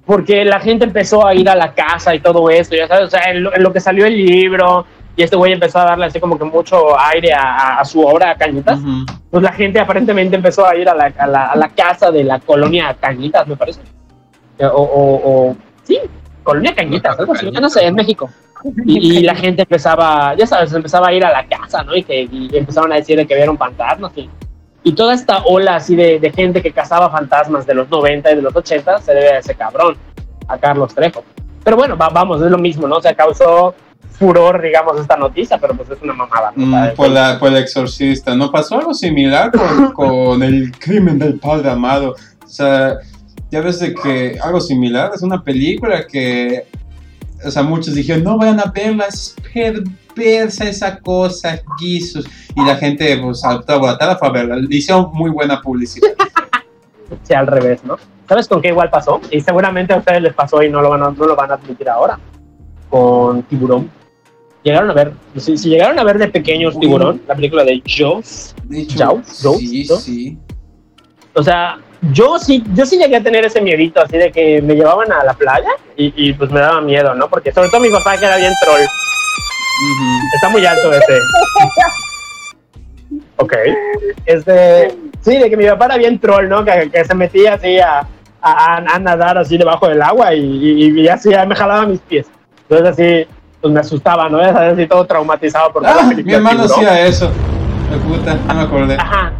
Speaker 1: porque la gente empezó a ir a la casa y todo eso, ya sabes, o sea, en lo, en lo que salió el libro, y este güey empezó a darle así como que mucho aire a, a su obra, a Cañitas,
Speaker 3: Ujú.
Speaker 1: pues la gente aparentemente empezó a ir a la, a la, a la casa de la colonia Cañitas, me parece. O, o, o- sí, colonia Cañitas, algo así, yo no sé, en México. Y, y la gente empezaba, ya sabes, empezaba a ir a la casa, ¿no? Y que y empezaron a decir de que vieron fantasmas. Y, y toda esta ola así de, de gente que cazaba fantasmas de los 90 y de los 80 se debe a ese cabrón, a Carlos Trejo. Pero bueno, va- vamos, es lo mismo, ¿no? O sea, causó furor, digamos, esta noticia, pero pues es una mamada, ¿no?
Speaker 3: Mm, por, la, por el exorcista. ¿No pasó algo similar con, con el crimen del padre amado? O sea, ya ves de que algo similar es una película que, o sea, muchos dijeron, no vayan a verla, es perversa esa cosa, guisos. Y la gente, pues, alborotada fue a verla. Le hicieron muy buena publicidad.
Speaker 1: sea al revés, ¿no? ¿Sabes con qué igual pasó? Y seguramente a ustedes les pasó y no lo van a, no lo van a admitir ahora. Con Tiburón. Llegaron a ver, si, si llegaron a ver de pequeños Tiburón, la película de Jaws,
Speaker 3: De hecho,
Speaker 1: Jaws, Jaws,
Speaker 3: sí,
Speaker 1: ¿no?
Speaker 3: sí.
Speaker 1: o sea, yo sí, yo sí llegué a tener ese miedito así de que me llevaban a la playa y, y, pues me daba miedo, ¿no? Porque sobre todo mi papá que era bien troll, está muy alto ese. Ok. Este, sí, de que mi papá era bien troll, ¿no? Que, que se metía así a, a, a nadar así debajo del agua y, y, y así me jalaba mis pies. Entonces así, pues me asustaba, ¿no? Así todo traumatizado por la
Speaker 3: Ah,
Speaker 1: película
Speaker 3: mi hermano hacía eso. De puta, no me acordé.
Speaker 1: Ajá.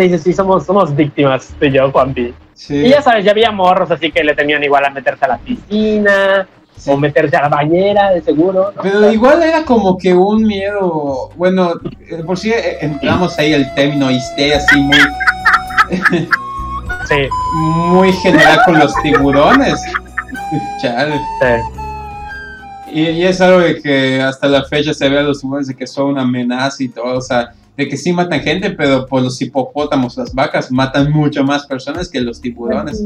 Speaker 1: Sí, sí, sí, somos, somos víctimas, tú y yo, Juanpi.
Speaker 3: Sí.
Speaker 1: Y ya sabes, ya había morros así que le tenían igual a meterse a la piscina
Speaker 3: Sí.
Speaker 1: o meterse a la bañera, de seguro. ¿no?
Speaker 3: Pero igual era como que un miedo, bueno, eh, por si eh, entramos ahí el término histeria así muy,
Speaker 1: Sí,
Speaker 3: muy general con los tiburones. Chale.
Speaker 1: sí.
Speaker 3: Y, y es algo de que hasta la fecha se ve a los tiburones de que son una amenaza y todo, o sea, de que sí matan gente, pero por los hipopótamos, las vacas, matan mucho más personas que los tiburones.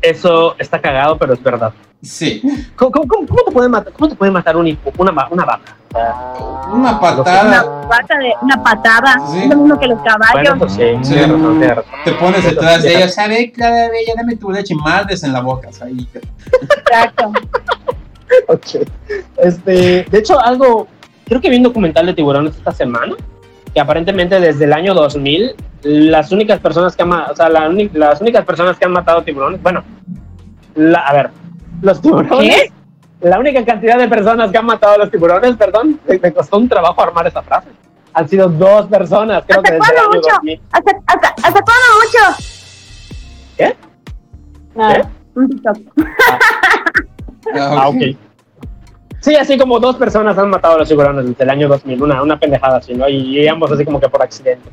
Speaker 1: Eso está cagado, pero es verdad.
Speaker 3: Sí,
Speaker 1: ¿Cómo, cómo- cómo- cómo te puede matar, cómo te puede matar un hipo- una, va- una vaca?
Speaker 3: Una
Speaker 2: Una
Speaker 3: patada,
Speaker 2: pata de una patada,
Speaker 3: Sí.
Speaker 2: es lo mismo que los caballos.
Speaker 1: bueno, eso sí,
Speaker 3: Sí.
Speaker 1: razón,
Speaker 3: te pones detrás de ella, ¿sabe? Clara Bella, dame tu leche, mardes en la boca, ahí
Speaker 2: Exacto.
Speaker 1: Ok. Este, de hecho, algo, creo que vi un documental de tiburones esta semana, que aparentemente desde el año 2000, las únicas personas que han, o sea, la las únicas personas que han matado tiburones, bueno, la- a ver, los tiburones, la única cantidad de personas que han matado a los tiburones, perdón, me, costó un trabajo armar esa frase. Han sido dos personas, creo que
Speaker 2: ¿Hasta
Speaker 1: desde el
Speaker 2: cuándo
Speaker 1: año
Speaker 2: mucho?
Speaker 1: 2000.
Speaker 2: ¿Hasta, hasta, hasta cuándo mucho?
Speaker 1: ¿Qué?
Speaker 2: Nada, un TikTok.
Speaker 1: Ah, ok. Sí, así como dos personas han matado a los tiburones desde el año 2000, una, una pendejada así, ¿no? Y, y ambos así como que por accidente,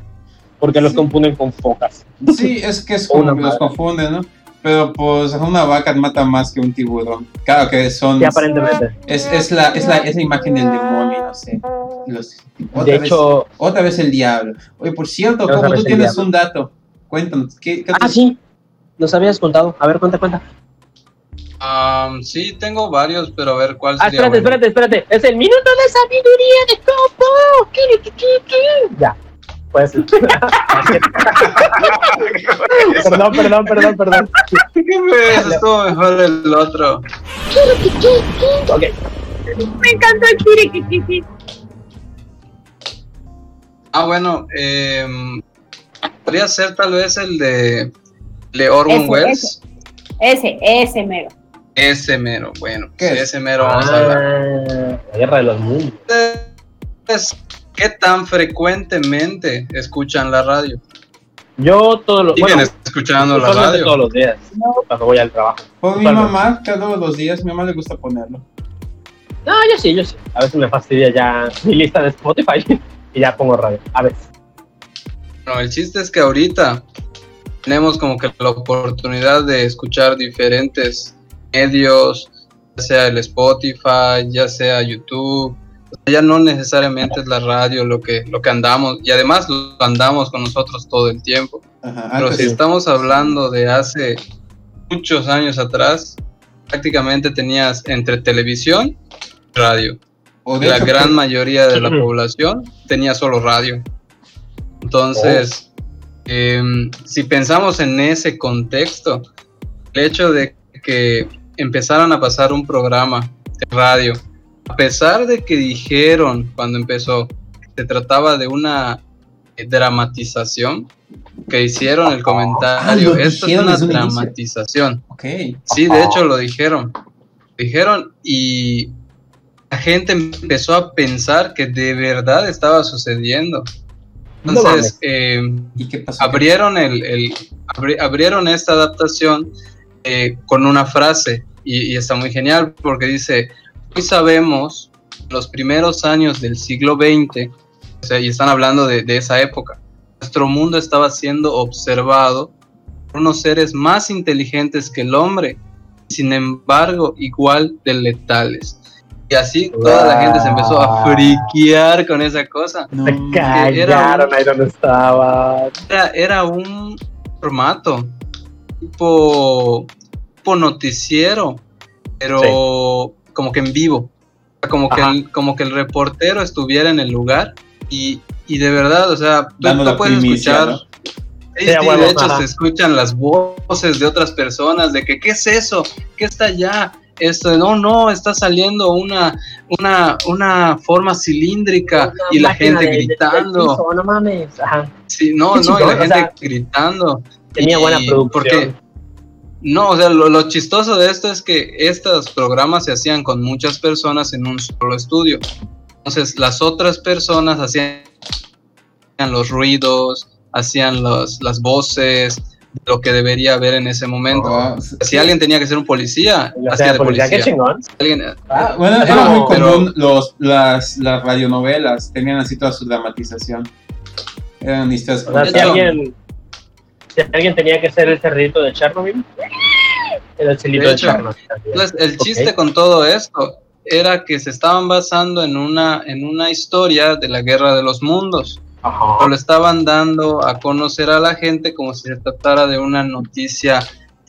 Speaker 1: porque los confunden con focas.
Speaker 3: Sí, es que es como que los confunden, ¿no? Pero pues una vaca mata más que un tiburón. Claro que son...
Speaker 1: Sí, aparentemente.
Speaker 3: Es, es, la, es, la, es la imagen del demonio, no sé. Los- otra,
Speaker 1: De
Speaker 3: vez,
Speaker 1: hecho,
Speaker 3: otra vez el diablo. Oye, por cierto, como tú tienes
Speaker 1: diablo.
Speaker 3: un dato, cuéntanos. ¿qué, qué
Speaker 1: ah, sí, nos habías contado. A ver, cuenta, cuenta.
Speaker 4: Am, sí, tengo varios, pero a ver cuál
Speaker 1: Ah,
Speaker 4: sería.
Speaker 1: espérate,
Speaker 4: bueno?
Speaker 1: espérate, espérate. Es el minuto de sabiduría de Copo. Ya. Pues. perdón, perdón, perdón, perdón.
Speaker 4: ¿Qué ves? Estuvo mejor el otro.
Speaker 1: Ok.
Speaker 2: Me encantó el kirikikiki.
Speaker 4: Ah, bueno, em, podría ser tal vez el de, de Orwin
Speaker 2: Ese,
Speaker 4: Welles.
Speaker 2: Ese, ese mero.
Speaker 4: Ese mero, bueno,
Speaker 3: ¿Qué
Speaker 4: pues
Speaker 3: es?
Speaker 4: ese mero vamos a hablar.
Speaker 1: Ah, la guerra de los mundos.
Speaker 4: ¿Qué tan frecuentemente escuchan la radio?
Speaker 1: Yo todos los
Speaker 4: Siguen
Speaker 1: bueno,
Speaker 4: escuchando la radio.
Speaker 1: todos los días cuando voy al trabajo.
Speaker 3: Por mi mamá, cada los días, mi mamá le gusta ponerlo.
Speaker 1: No, yo sí, yo sí. A veces me fastidia ya mi lista de Spotify y ya pongo radio. A veces.
Speaker 4: No, el chiste es que ahorita tenemos como que la oportunidad de escuchar diferentes medios, ya sea el Spotify, ya sea YouTube. O sea, Ya no necesariamente es la radio lo que, lo que andamos, y además lo andamos con nosotros todo el tiempo.
Speaker 3: Ajá,
Speaker 4: Pero si estamos hablando de hace muchos años atrás, prácticamente tenías entre televisión y radio.
Speaker 3: O
Speaker 4: la
Speaker 3: hecho,
Speaker 4: gran mayoría de la población tenía solo radio. Entonces, em, si pensamos en ese contexto, el hecho de que empezaran a pasar un programa de radio, a pesar de que dijeron cuando empezó que se trataba de una eh, dramatización, que hicieron el comentario,
Speaker 3: Ah,
Speaker 4: esto es una
Speaker 3: un
Speaker 4: dramatización.
Speaker 3: Ok.
Speaker 4: Sí, de hecho lo dijeron. Dijeron y la gente empezó a pensar que de verdad estaba sucediendo.
Speaker 1: No
Speaker 4: Entonces, eh,
Speaker 3: ¿Y qué pasó?
Speaker 4: abrieron, el, el- abri- abrieron esta adaptación eh, con una frase y, y está muy genial porque dice, hoy sabemos los primeros años del siglo XX, o sea, y están hablando de, de esa época, nuestro mundo estaba siendo observado por unos seres más inteligentes que el hombre, sin embargo, igual de letales. Y así toda la gente se empezó a
Speaker 1: Wow.
Speaker 4: friquear con esa cosa.
Speaker 3: No,
Speaker 1: Se callaron ahí donde estaba.
Speaker 4: era, era un formato tipo, tipo noticiero, pero como que en vivo. Como que, el, como que el reportero estuviera en el lugar y, y de verdad, o sea, tú, tú puedes
Speaker 3: primicia,
Speaker 4: escuchar.
Speaker 3: ¿no?
Speaker 4: Sí,
Speaker 1: Sí,
Speaker 4: sí,
Speaker 1: huevo,
Speaker 4: de hecho
Speaker 1: ajá.
Speaker 4: se escuchan las voces de otras personas de que qué es eso, qué está allá, esto, no, no, está saliendo una, una, una forma cilíndrica
Speaker 1: Una
Speaker 4: y la gente
Speaker 1: de- de- del
Speaker 4: gritando.
Speaker 1: piso, no mames. Ajá.
Speaker 4: Sí, no, no, y la gente
Speaker 1: sea,
Speaker 4: gritando.
Speaker 1: Tenía buena producción.
Speaker 4: Porque, no, o sea, lo, lo chistoso de esto es que estos programas se hacían con muchas personas en un solo estudio. Entonces, las otras personas hacían los ruidos, hacían los, las voces, lo que debería haber en ese momento.
Speaker 3: Oh,
Speaker 4: Si alguien tenía que ser un policía, hacía de
Speaker 1: policía,
Speaker 4: policía.
Speaker 1: qué chingón.
Speaker 4: Alguien-
Speaker 3: Ah, bueno, era muy
Speaker 4: pero-
Speaker 3: común los, las, las radionovelas, tenían así toda su dramatización. Eran historias
Speaker 1: O sea, si alguien, si alguien tenía que ser el cerdito de Chernobyl, era el
Speaker 4: De
Speaker 1: de, Chernobyl.
Speaker 4: Entonces, el chiste con todo esto era que se estaban basando en una, en una historia de la guerra de los mundos.
Speaker 1: Ajá.
Speaker 4: o lo estaban dando a conocer a la gente como si se tratara de una noticia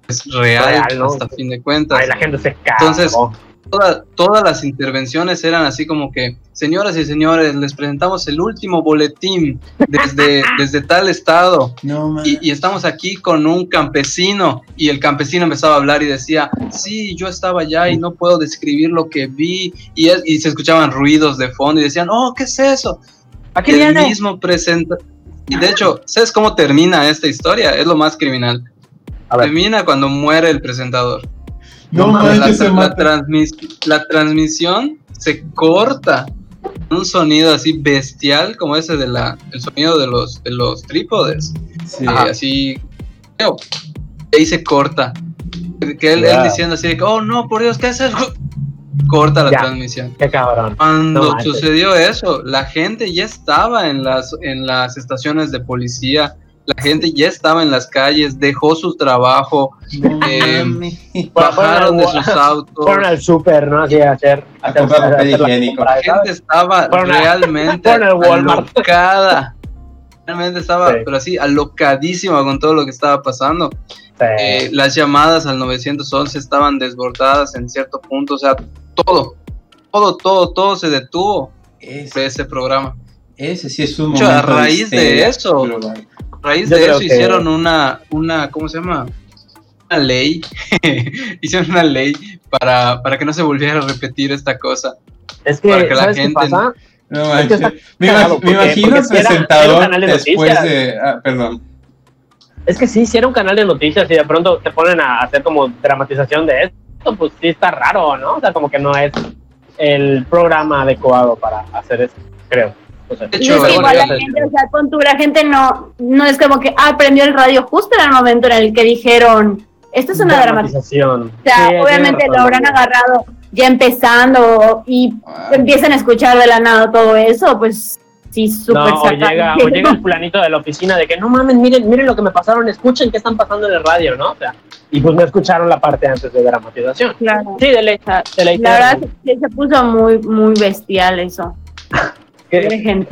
Speaker 4: pues, real,
Speaker 1: Real, ¿no?
Speaker 4: hasta fin de cuentas.
Speaker 1: Ay, la gente se.
Speaker 4: Entonces, Toda- todas las intervenciones eran así como que, señoras y señores, les presentamos el último boletín desde, desde tal estado
Speaker 3: No,
Speaker 4: y, y estamos aquí con un campesino y el campesino empezaba a hablar y decía, sí, yo estaba allá y no puedo describir lo que vi y, es- y se escuchaban ruidos de fondo y decían, oh, ¿qué es eso?
Speaker 1: Aquí
Speaker 4: el
Speaker 1: viene.
Speaker 4: mismo presenta. Y de hecho, ¿sabes cómo termina esta historia? Es lo más criminal.
Speaker 1: A ver.
Speaker 4: Termina cuando muere el presentador.
Speaker 3: No,
Speaker 1: no,
Speaker 3: man,
Speaker 4: la,
Speaker 3: se
Speaker 4: la
Speaker 3: mata.
Speaker 4: transmis- la transmisión se corta. Un sonido así bestial como ese de la, el sonido de los, de los trípodes.
Speaker 3: Sí.
Speaker 4: Eh, así ahí se corta. Que él, él diciendo así oh no, por Dios, ¿qué es eso? Corta la
Speaker 1: Ya.
Speaker 4: transmisión.
Speaker 1: Qué cabrón.
Speaker 4: Cuando
Speaker 1: No manches.
Speaker 4: sucedió eso, la gente ya estaba en las, en las estaciones de policía, la gente ya estaba en las calles, dejó su trabajo,
Speaker 3: No
Speaker 4: eh, bajaron de sus autos,
Speaker 1: Fueron al súper, ¿no? Así a hacer.
Speaker 3: A
Speaker 1: hacer-
Speaker 3: comprar papel
Speaker 1: hacer la
Speaker 4: la gente estaba
Speaker 1: Fueron a-
Speaker 4: realmente
Speaker 1: Walmart.
Speaker 4: alocada. Realmente estaba,
Speaker 1: Sí.
Speaker 4: pero así, alocadísima con todo lo que estaba pasando.
Speaker 1: Sí.
Speaker 4: Eh, las llamadas al 911 estaban desbordadas en cierto punto, o sea, todo, todo, todo, todo se detuvo de
Speaker 3: Ese,
Speaker 4: ese programa.
Speaker 3: ese sí es un
Speaker 4: De hecho, a
Speaker 3: momento
Speaker 4: raíz de
Speaker 3: histeria
Speaker 4: eso,
Speaker 3: global.
Speaker 4: Raíz
Speaker 1: Yo
Speaker 4: de eso
Speaker 1: que-
Speaker 4: hicieron una, una, ¿cómo se llama? Una ley. hicieron una ley para, para que no se volviera a repetir esta cosa.
Speaker 1: es que,
Speaker 4: para que la
Speaker 1: ¿sabes qué
Speaker 4: gente-
Speaker 1: pasa?
Speaker 3: No
Speaker 1: Es que
Speaker 3: manches.
Speaker 1: está
Speaker 3: Me,
Speaker 1: cagado,
Speaker 3: me
Speaker 1: porque-
Speaker 3: imagino
Speaker 1: porque
Speaker 3: el
Speaker 1: era- era un
Speaker 3: presentador
Speaker 1: canal de
Speaker 3: después
Speaker 1: noticias.
Speaker 3: de. Ah, perdón.
Speaker 1: Es que sí, si era un canal de noticias y de pronto te ponen a hacer como dramatización de esto, pues sí está raro, ¿no? O sea, como que no es el programa adecuado para hacer eso, creo. O sea,
Speaker 4: De
Speaker 2: Y
Speaker 4: hecho,
Speaker 2: es que igual la gente, o sea, con tu, la gente no, no es como que, ah, prendió el radio justo en el momento en el que dijeron, esto es una dramatización.
Speaker 1: dramatización.
Speaker 2: O sea,
Speaker 1: Sí,
Speaker 2: obviamente lo habrán agarrado ya empezando y
Speaker 3: Ah,
Speaker 2: empiezan a escuchar de la nada todo eso, pues sí, súper
Speaker 1: No, o
Speaker 2: sacado.
Speaker 1: llega, o llega el fulanito de la oficina de que no mames, miren, miren lo que me pasaron, escuchen qué están pasando en el radio, ¿no? O sea, y pues no escucharon la parte antes de dramatización.
Speaker 2: Claro.
Speaker 1: Sí, dele, dele.
Speaker 2: La verdad sí se puso muy, muy bestial eso.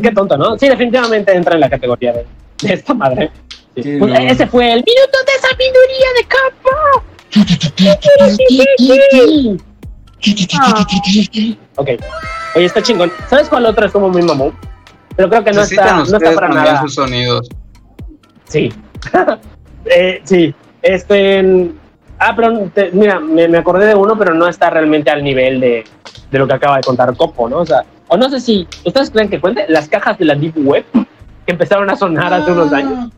Speaker 1: qué, tonto, ¿no? Sí, definitivamente entra en la categoría de, de esta madre. Sí. Pues, ese fue el minuto de sabiduría de campo.
Speaker 2: Ah.
Speaker 1: Ok. Oye, está chingón. ¿Sabes cuál otra estuvo muy mamón? Pero creo que no está, no está para nada.
Speaker 4: sus sonidos.
Speaker 1: Sí. Eh, sí. Este. Ah, pero te- mira, me, me acordé de uno, pero no está realmente al nivel de, de lo que acaba de contar Copo, ¿no? O sea, o no sé si. ¿Ustedes creen que cuente las cajas de la Deep Web que empezaron a sonar hace unos años?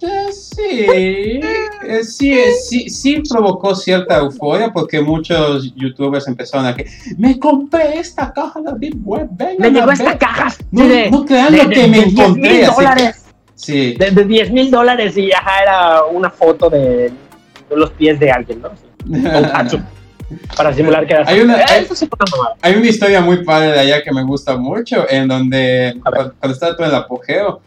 Speaker 3: Eh, Sí, eh, sí, eh, sí, sí provocó cierta euforia porque muchos youtubers empezaron a que me compré esta caja de Deep Web, vengan
Speaker 1: Me llegó esta
Speaker 3: ver".
Speaker 1: caja.
Speaker 3: No, no crean lo que me
Speaker 1: de 10
Speaker 3: encontré.
Speaker 1: mil dólares.
Speaker 3: sí,
Speaker 1: De, de 10 mil dólares y ajá, era una foto de, de los pies de alguien, ¿no? Para simular que era.
Speaker 3: Hay una-
Speaker 1: Eh,
Speaker 3: hay-
Speaker 1: Eso sí fue una mamada.
Speaker 3: Hay una historia muy padre de allá que me gusta mucho, en donde cuando, cuando estaba todo el apogeo,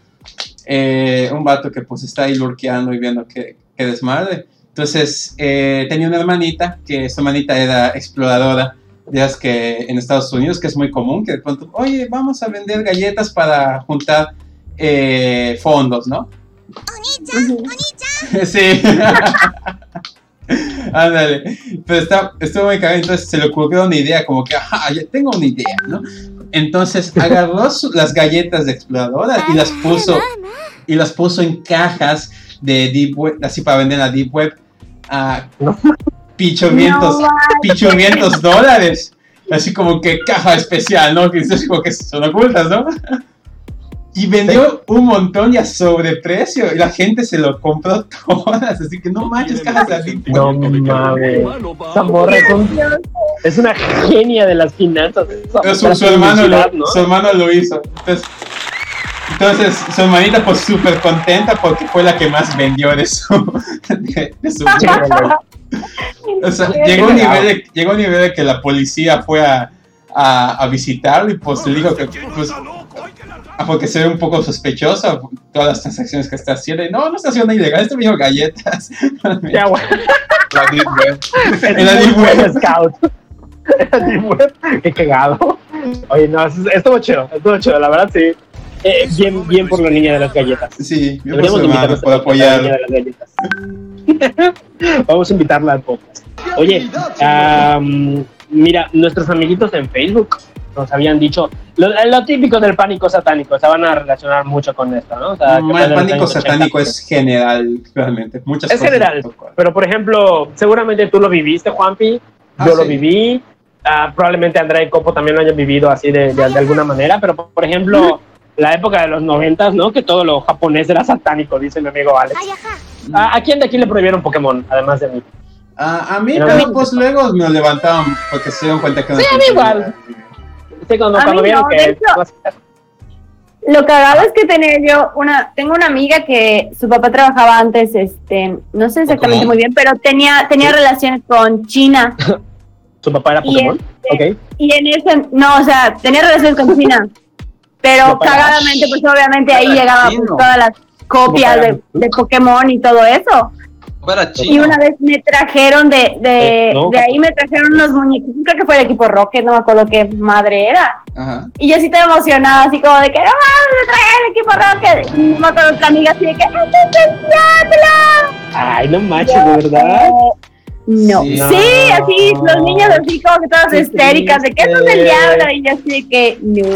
Speaker 3: eh, un vato que pues está ahí lurqueando y viendo que, que desmadre. Entonces eh, tenía una hermanita, que su hermanita era exploradora, ya es que en Estados Unidos, que es muy común, que de pronto, oye, vamos a vender galletas para juntar eh, fondos, ¿no? Sí. Ándale. Pero está, estuvo muy cagado, entonces se le ocurrió una idea, como que, ajá, ya tengo una idea, ¿no? Entonces agarró su- las galletas de exploradora y las puso y las puso en cajas de Deep Web, así para vender a Deep Web a
Speaker 1: No.
Speaker 3: pichorrientos,
Speaker 2: No,
Speaker 3: pichorrientos dólares. Así como que caja especial, ¿no? Que es como que son ocultas, ¿no? Y vendió un montón y a sobreprecio. Y la gente se lo compró todas. Así que no manches, cajas Web.
Speaker 1: No mames. Esa morra es, un- es una genia de las finanzas.
Speaker 3: Su, hermano lo,
Speaker 1: ¿no?
Speaker 3: su hermano lo hizo. Entonces, entonces su hermanita pues súper contenta porque fue la que más vendió de su... De, de su o sea, llegó, a un nivel de, llegó a un nivel de que la policía fue a, a, a visitarlo y pues le dijo que... Pues, porque se ve un poco sospechoso todas las transacciones que está haciendo. Y no, no está haciendo nada ilegal, está vendiendo galletas.
Speaker 1: Ya, güey.
Speaker 4: La Deep Web.
Speaker 1: Es
Speaker 3: En la
Speaker 1: muy
Speaker 3: Deep Web.
Speaker 1: buen scout. La Deep Web. Qué cagado. Oye, no, es- estuvo chido, estuvo chido, la verdad sí. Eh, bien, bien por la niña de las galletas.
Speaker 3: Sí, yo por su
Speaker 1: invitarnos
Speaker 3: por
Speaker 1: la
Speaker 3: apoyar.
Speaker 1: niña de las galletas. Vamos a invitarla al podcast. Oye, mira, nuestros amiguitos en Facebook nos habían dicho lo, lo típico del pánico satánico, se van a relacionar mucho con esto, ¿no? O sea, que
Speaker 3: Mm, El pánico
Speaker 1: años 80.
Speaker 3: satánico es general, realmente. Muchas
Speaker 1: Es
Speaker 3: cosas
Speaker 1: general. Pero, por ejemplo, seguramente tú lo viviste, Juanpi.
Speaker 3: Ah,
Speaker 1: Yo lo
Speaker 3: sí.
Speaker 1: viví. ah, probablemente Andrea y Copo también lo hayan vivido así de, de- de alguna manera. Pero, por, ejemplo, la época de los noventas, ¿no? Que todo lo japonés era satánico, dice mi amigo Alex. ¿A, a quién de aquí le prohibieron Pokémon, además de mí?
Speaker 3: Ah, a mí,
Speaker 1: Pero
Speaker 3: pues luego me lo levantaban porque se dieron cuenta que no
Speaker 1: Sí, a mí igual. Sí, cuando,
Speaker 2: A
Speaker 1: cuando
Speaker 2: mí
Speaker 1: vieron
Speaker 2: no, de
Speaker 1: que...
Speaker 2: Lo cagado es que tenía yo una, tengo una amiga que su papá trabajaba antes, este, no sé exactamente
Speaker 3: ¿Cómo?
Speaker 2: muy bien, pero tenía, tenía relaciones con China.
Speaker 1: ¿Su papá era
Speaker 2: Y
Speaker 1: Pokémon?
Speaker 2: este-
Speaker 1: Ok.
Speaker 2: Y en ese, no, o sea, tenía relaciones con China. Pero cagadamente, pues obviamente ahí llegaban pues, todas las copias de Pokémon y todo eso. Y una vez me trajeron de, de,
Speaker 1: Eh, no.
Speaker 2: de ahí me trajeron unos muñecos, creo que fue el equipo Rocket, no me acuerdo qué madre era.
Speaker 3: Ajá.
Speaker 2: Y yo sí estaba emocionada, así como de que no mames, me trajeron el equipo Rocket. Y me acuerdo otra amiga así de que ¡Este es el diablo!
Speaker 1: Ay, no manches, de verdad.
Speaker 2: No.
Speaker 3: Sí.
Speaker 2: Sí, así, los niños así como que todas
Speaker 1: Qué
Speaker 2: histéricas de que eso es el diablo. Y yo así de que no.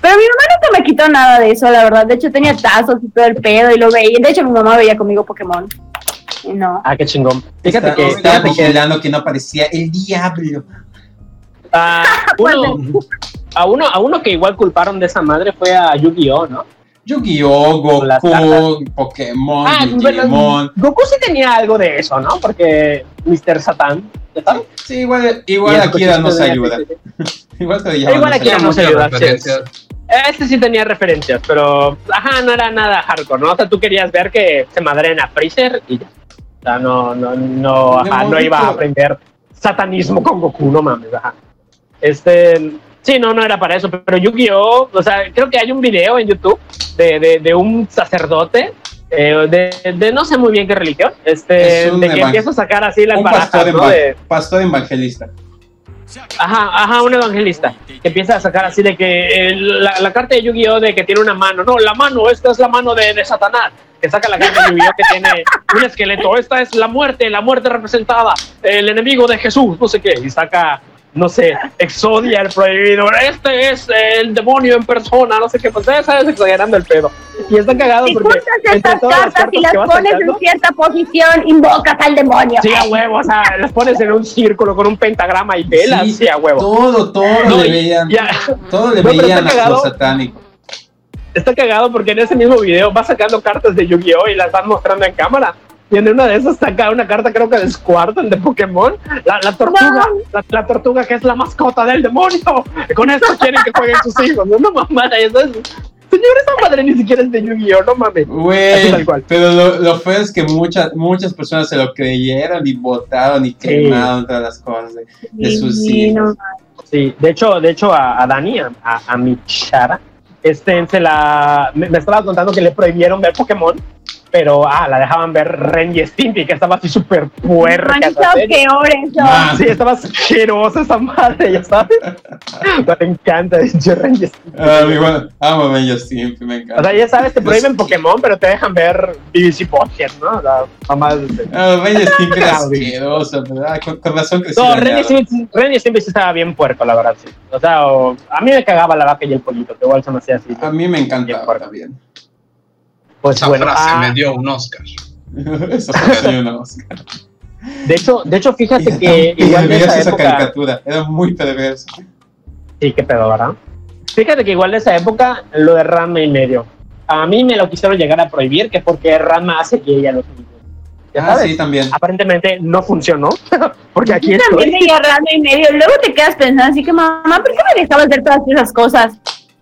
Speaker 2: Pero mi mamá nunca me quitó nada de eso, la verdad. De hecho, tenía tazos y todo el pedo y lo veía. De hecho, mi mamá veía conmigo Pokémon. No.
Speaker 1: Ah, qué chingón. Fíjate
Speaker 3: Está-
Speaker 1: que...
Speaker 3: estaba
Speaker 1: que
Speaker 3: vigilando que no aparecía el diablo.
Speaker 1: ah, uno, a, uno, a uno que igual culparon de esa madre fue a Yu-Gi-Oh, ¿no?
Speaker 3: Yu-Gi-Oh, Goku, Pokémon,
Speaker 1: Ah,
Speaker 3: Digimon.
Speaker 1: Goku sí tenía algo de eso, ¿no? Porque Mr. Satan, ¿ya sabes?
Speaker 3: Sí, igual, igual Akira nos ayuda. Igual te
Speaker 1: Igual Akira nos ayuda. Este sí tenía referencias, pero ajá, no era nada hardcore, ¿no? O sea, tú querías ver que se madren a Freezer y ya. O sea, no, no, no, ajá, no iba a aprender satanismo con Goku, no mames, ajá. Este, sí, no, no era para eso, pero Yu-Gi-Oh, o sea, creo que hay un video en YouTube de, de, de un sacerdote, eh, de, de no sé muy bien qué religión, este,
Speaker 3: Es
Speaker 1: de que empieza a sacar así las
Speaker 3: Un pastor,
Speaker 1: barajas, ¿no?
Speaker 3: eva-
Speaker 1: De-
Speaker 3: pastor evangelista.
Speaker 1: Ajá, ajá, un evangelista que empieza a sacar así de que eh, la, la carta de Yu-Gi-Oh de que tiene una mano, no, la mano, esta es la mano de, de Satanás, que saca la carta de Yu-Gi-Oh que tiene un esqueleto, esta es la muerte, la muerte representada, el enemigo de Jesús, no sé qué, y saca no sé, Exodia, el prohibido, este es el demonio en persona, no sé qué, pues ya sabes, exagerando el pedo. Y está cagado
Speaker 2: Si
Speaker 1: porque
Speaker 2: juntas
Speaker 1: entre
Speaker 2: estas cartas y las
Speaker 1: que vas
Speaker 2: pones
Speaker 1: sacando,
Speaker 2: en cierta posición, invocas al demonio.
Speaker 1: sí, a huevo, o sea, las pones en un círculo con un pentagrama y velas, sí,
Speaker 3: Sí,
Speaker 1: a huevo.
Speaker 3: Todo, todo
Speaker 1: No,
Speaker 3: le veían.
Speaker 1: ya.
Speaker 3: Todo le
Speaker 1: No,
Speaker 3: veían
Speaker 1: está
Speaker 3: a lo
Speaker 1: cagado.
Speaker 3: satánico.
Speaker 1: Está cagado porque en ese mismo video va sacando cartas de Yu-Gi-Oh! y las van mostrando en cámara. Y en una de esas saca una carta, creo que de Squirtle de Pokémon. La, la tortuga, la, la tortuga que es la mascota del demonio. Y con esto quieren que jueguen sus hijos. No, no mamada, eso es. Señor, esa madre ni siquiera es de Yu-Gi-Oh! No mames.
Speaker 3: Güey, pero lo, lo feo es que muchas, muchas personas se lo creyeron y votaron y quemaron todas las cosas de, de sus
Speaker 2: Sí,
Speaker 3: hijos.
Speaker 2: no.
Speaker 1: Sí, de hecho, de hecho a, a Dani, a, a, a mi chara, este, se la, me, me estaba contando que le prohibieron ver Pokémon, pero ah, la dejaban ver Ren y Stimpy, que estaba así súper puerca. Serie.
Speaker 2: peor eso.
Speaker 3: Ah,
Speaker 1: Sí, estaba asquerosa esa madre, ya sabes. Me encanta, dicho Ren y Stimpy.
Speaker 3: Ah, bueno, amo a Justin, me encanta.
Speaker 1: O sea, ya sabes, te prohíben Pokémon, pero te dejan ver BBC Pocket, ¿no? La mamá de...
Speaker 3: Ah, Ben Justin era asqueroso, pero ah, con, con razón creció.
Speaker 1: No, Ren y. Stimpy, Ren y Stimpy sí estaba bien puerco, la verdad, sí. O sea, o- a mí me cagaba la vaca y el pollito, que igual se me hacía así.
Speaker 3: A mí me
Speaker 1: Bien
Speaker 3: encantaba también.
Speaker 1: Pues
Speaker 4: Esa
Speaker 1: bueno,
Speaker 4: frase
Speaker 1: ah,
Speaker 4: me dio un Oscar.
Speaker 3: Eso fue una Oscar.
Speaker 1: de hecho, de hecho, fíjate que igual de esa
Speaker 3: esa
Speaker 1: época,
Speaker 3: caricatura, era muy perversa.
Speaker 1: sí, qué pedo, ¿verdad? Fíjate que igual de esa época, lo de Ranma y medio, a mí me lo quisieron llegar a prohibir, que porque Ranma hace que ella niños. Ya
Speaker 3: Ah,
Speaker 1: sabes,
Speaker 3: sí, también.
Speaker 1: aparentemente no funcionó, porque aquí
Speaker 2: Yo también
Speaker 1: estoy.
Speaker 2: me agarrando y medio. Luego te quedas pensando así que, mamá, ¿por qué me dejabas hacer todas esas cosas?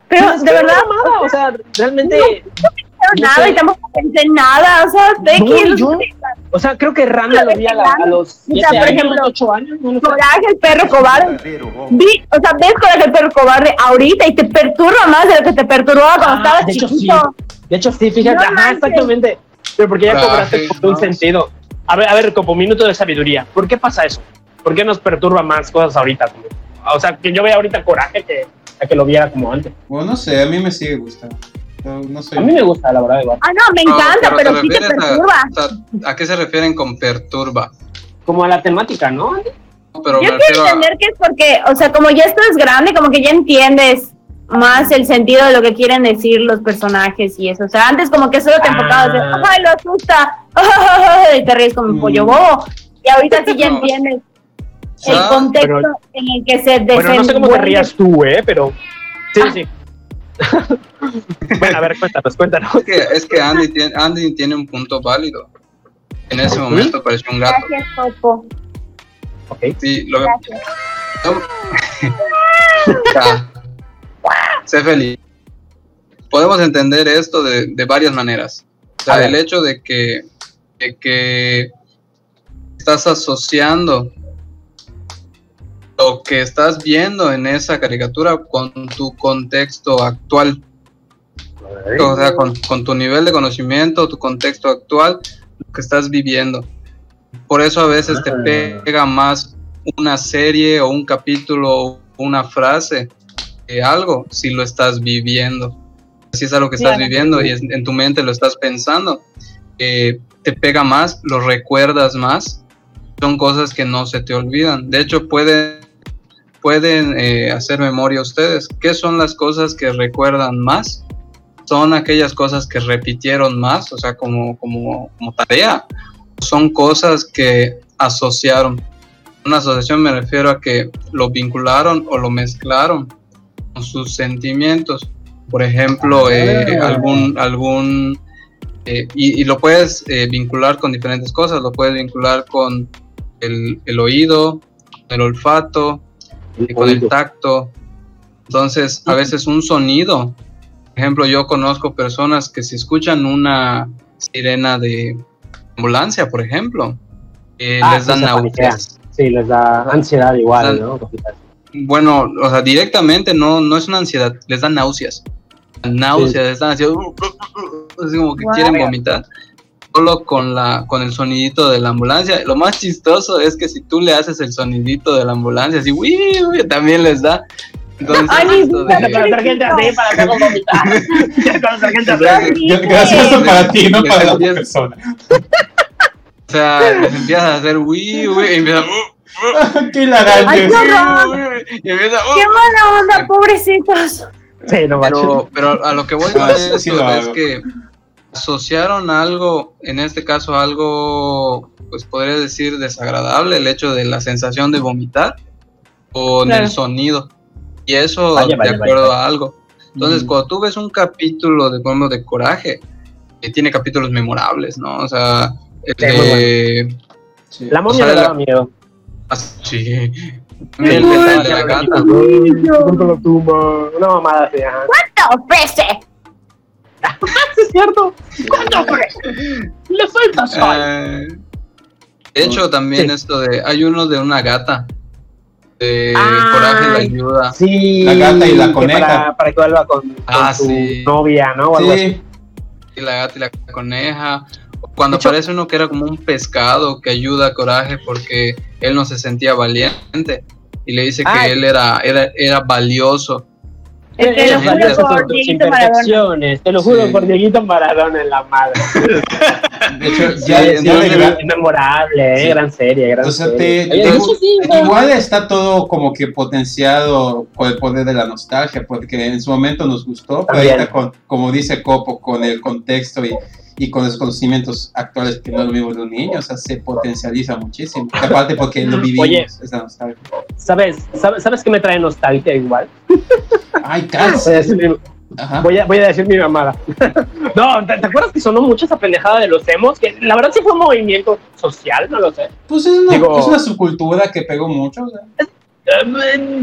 Speaker 2: Pero
Speaker 1: Pues,
Speaker 2: de verdad,
Speaker 1: mamada, o sea, realmente,
Speaker 2: no
Speaker 1: no
Speaker 2: nada
Speaker 1: sé.
Speaker 2: y tampoco pensé en nada. O sea, de
Speaker 1: No, yo- o sea, creo que Ranma lo vi a, la- a los
Speaker 2: O sea,
Speaker 1: 7
Speaker 2: por
Speaker 1: años,
Speaker 2: ejemplo,
Speaker 1: 8 años, no.
Speaker 2: Coraje, el perro cobarde. Vi, o sea, ves Coraje, el perro cobarde ahorita y te perturba más de lo que te perturbaba cuando
Speaker 1: Ah,
Speaker 2: estabas
Speaker 1: de hecho,
Speaker 2: chiquito.
Speaker 1: De hecho, sí, fíjate,
Speaker 2: No
Speaker 1: ajá, exactamente. Pero porque ya
Speaker 4: Coraje,
Speaker 1: cobraste por un sentido. A ver, a ver, como minuto de sabiduría. ¿Por qué pasa eso? ¿Por qué nos perturba más cosas ahorita? Como- O sea, que yo vea ahorita coraje que, a que lo viera como antes.
Speaker 3: Bueno, no sé, a mí me sigue gustando. No, no soy.
Speaker 1: A mí me gusta, la verdad, igual.
Speaker 2: Ah, no, me encanta,
Speaker 4: No,
Speaker 2: pero, sí te
Speaker 4: a-
Speaker 2: perturba.
Speaker 4: o sea, ¿A qué se refieren con perturba?
Speaker 1: Como a la temática, ¿no?
Speaker 4: No, Pero
Speaker 2: Yo quiero
Speaker 4: a,
Speaker 2: entender que es porque, o sea, como ya estás grande, como que ya entiendes más el sentido de lo que quieren decir los personajes y eso. O sea, antes como que solo te
Speaker 1: Ah.
Speaker 2: enfocabas de, ¡ay, lo asusta! y te ríes como un
Speaker 3: Mm.
Speaker 2: pollo bobo. Y ahorita sí ya
Speaker 4: No.
Speaker 2: entiendes el contexto
Speaker 1: Pero-
Speaker 2: en el que se desenvuelve.
Speaker 1: Bueno, no sé cómo te rías tú, ¿eh? Pero sí, sí. bueno, a ver, cuéntanos, cuéntanos.
Speaker 4: es que, es que Andy, tiene, Andy tiene un punto válido. En ese momento pareció un gato.
Speaker 2: Gracias, Popo.
Speaker 1: Ok.
Speaker 4: Sí, lo
Speaker 2: Gracias.
Speaker 4: Ya. Sé feliz. Podemos entender esto de, de varias maneras. O sea, el hecho de que, de que estás asociando lo que estás viendo en esa caricatura con tu contexto actual. O sea, con, con tu nivel de conocimiento, tu contexto actual, lo que estás viviendo. Por eso a veces te
Speaker 1: Ah.
Speaker 4: pega más una serie o un capítulo o una frase que algo si lo estás viviendo. Si es algo que estás
Speaker 2: Claro.
Speaker 4: viviendo y en tu mente lo estás pensando, eh, te pega más, lo recuerdas más. Son cosas que no se te olvidan. De hecho, pueden, pueden eh, hacer memoria ustedes. ¿Qué son las cosas que recuerdan más? Son aquellas cosas que repitieron más, o sea, como, como, como tarea. Son cosas que asociaron. Una asociación me refiero a que lo vincularon o lo mezclaron con sus sentimientos. Por ejemplo, eh,
Speaker 1: Ah.
Speaker 4: algún, algún eh, y, y lo puedes eh, vincular con diferentes cosas. Lo puedes vincular con el, el oído, el olfato, con el tacto. Entonces, a veces un sonido. Por ejemplo, yo conozco personas que si escuchan una sirena de ambulancia, por ejemplo, eh,
Speaker 1: Ah,
Speaker 4: les
Speaker 1: sí,
Speaker 4: dan
Speaker 1: paniquean.
Speaker 4: náuseas.
Speaker 1: Sí, les da ansiedad igual,
Speaker 4: Dan-
Speaker 1: ¿no?
Speaker 4: Bueno, o sea, directamente no, no es una ansiedad, les dan náuseas. Náuseas, están así, así como que quieren vomitar. Solo con la con el sonidito de la ambulancia. Lo más chistoso es que si tú le haces el sonidito de la ambulancia, así, uy, uy, también les da. Entonces,
Speaker 2: Ay,
Speaker 1: Con el sargento así para. Con sargento así.
Speaker 3: Gracioso para ti, no para la persona.
Speaker 4: O sea, les empiezas a hacer uy, uy, y empiezan, "Uh",
Speaker 3: ¡Qué hilarante!
Speaker 2: Ay, qué horror.
Speaker 4: "Uh".
Speaker 2: ¡Qué mala onda, pobrecitos!
Speaker 1: Sí, no
Speaker 4: pero, pero a lo que voy
Speaker 3: Ah,
Speaker 4: esto
Speaker 3: sí lo
Speaker 4: es
Speaker 3: hago.
Speaker 4: que asociaron algo, en este caso algo, pues podría decir desagradable, el hecho de la sensación de vomitar con
Speaker 2: Claro.
Speaker 4: el sonido. Y eso
Speaker 1: Vaya, vaya,
Speaker 4: de acuerdo
Speaker 1: vaya.
Speaker 4: a algo. Entonces,
Speaker 3: Mm.
Speaker 4: cuando tú ves un capítulo de, por ejemplo, de Coraje, que tiene capítulos memorables, ¿no? O sea, el
Speaker 1: Sí,
Speaker 4: de...
Speaker 3: Sí.
Speaker 1: La momia
Speaker 4: o sea, la-
Speaker 1: daba miedo.
Speaker 4: ah, sí. El de la gata.
Speaker 1: Una mamada así, ajá.
Speaker 2: ¡Te ofrece!
Speaker 1: Sí, es cierto. ¿Cuánto ofrece? Le falta sal.
Speaker 4: Eh, de hecho, también
Speaker 1: Sí.
Speaker 4: esto de. Hay uno de una gata. De
Speaker 1: Ay.
Speaker 4: Coraje la ayuda.
Speaker 1: Sí.
Speaker 3: La gata y la
Speaker 1: que
Speaker 3: coneja.
Speaker 1: Para, para que vuelva con, con
Speaker 4: Ah,
Speaker 1: su
Speaker 4: sí.
Speaker 1: novia, ¿no? O algo así.
Speaker 3: Sí,
Speaker 4: Y la gata y la coneja. Cuando
Speaker 1: hecho-
Speaker 4: aparece uno que era como un pescado que ayuda a Coraje porque él no se sentía valiente. Y le dice que él era, era, era valioso.
Speaker 2: Es que lo juro por Dieguito Maradona.
Speaker 1: te lo juro
Speaker 3: Sí.
Speaker 1: por Dieguito Maradona en la madre.
Speaker 3: de hecho,
Speaker 4: Sí,
Speaker 3: ya, ya
Speaker 4: entonces-
Speaker 3: de gra-
Speaker 1: es memorable, eh,
Speaker 3: Sí.
Speaker 1: gran serie, gran serie.
Speaker 3: te-
Speaker 1: Oye,
Speaker 3: te-
Speaker 1: de hecho, sí, ¿no?
Speaker 3: Igual está todo como que potenciado por el poder de la nostalgia, porque en su momento nos gustó, pero
Speaker 1: También.
Speaker 3: ahorita, con, como dice Copo, con el contexto y, y con los conocimientos actuales que no lo mismo de un niño, o sea, se potencializa muchísimo. Aparte porque lo vivimos,
Speaker 1: Oye.
Speaker 3: es la nostalgia.
Speaker 1: ¿Sabes, sabes, ¿Sabes qué me trae nostalgia igual?
Speaker 3: Ay, casi.
Speaker 1: voy a, voy a decir mi mamada. no, ¿te, te acuerdas que sonó mucho esa pendejada de los emos? Que la verdad sí fue un movimiento social, no lo sé.
Speaker 3: Pues es una,
Speaker 1: Digo-
Speaker 3: es una subcultura que pegó mucho. o sea.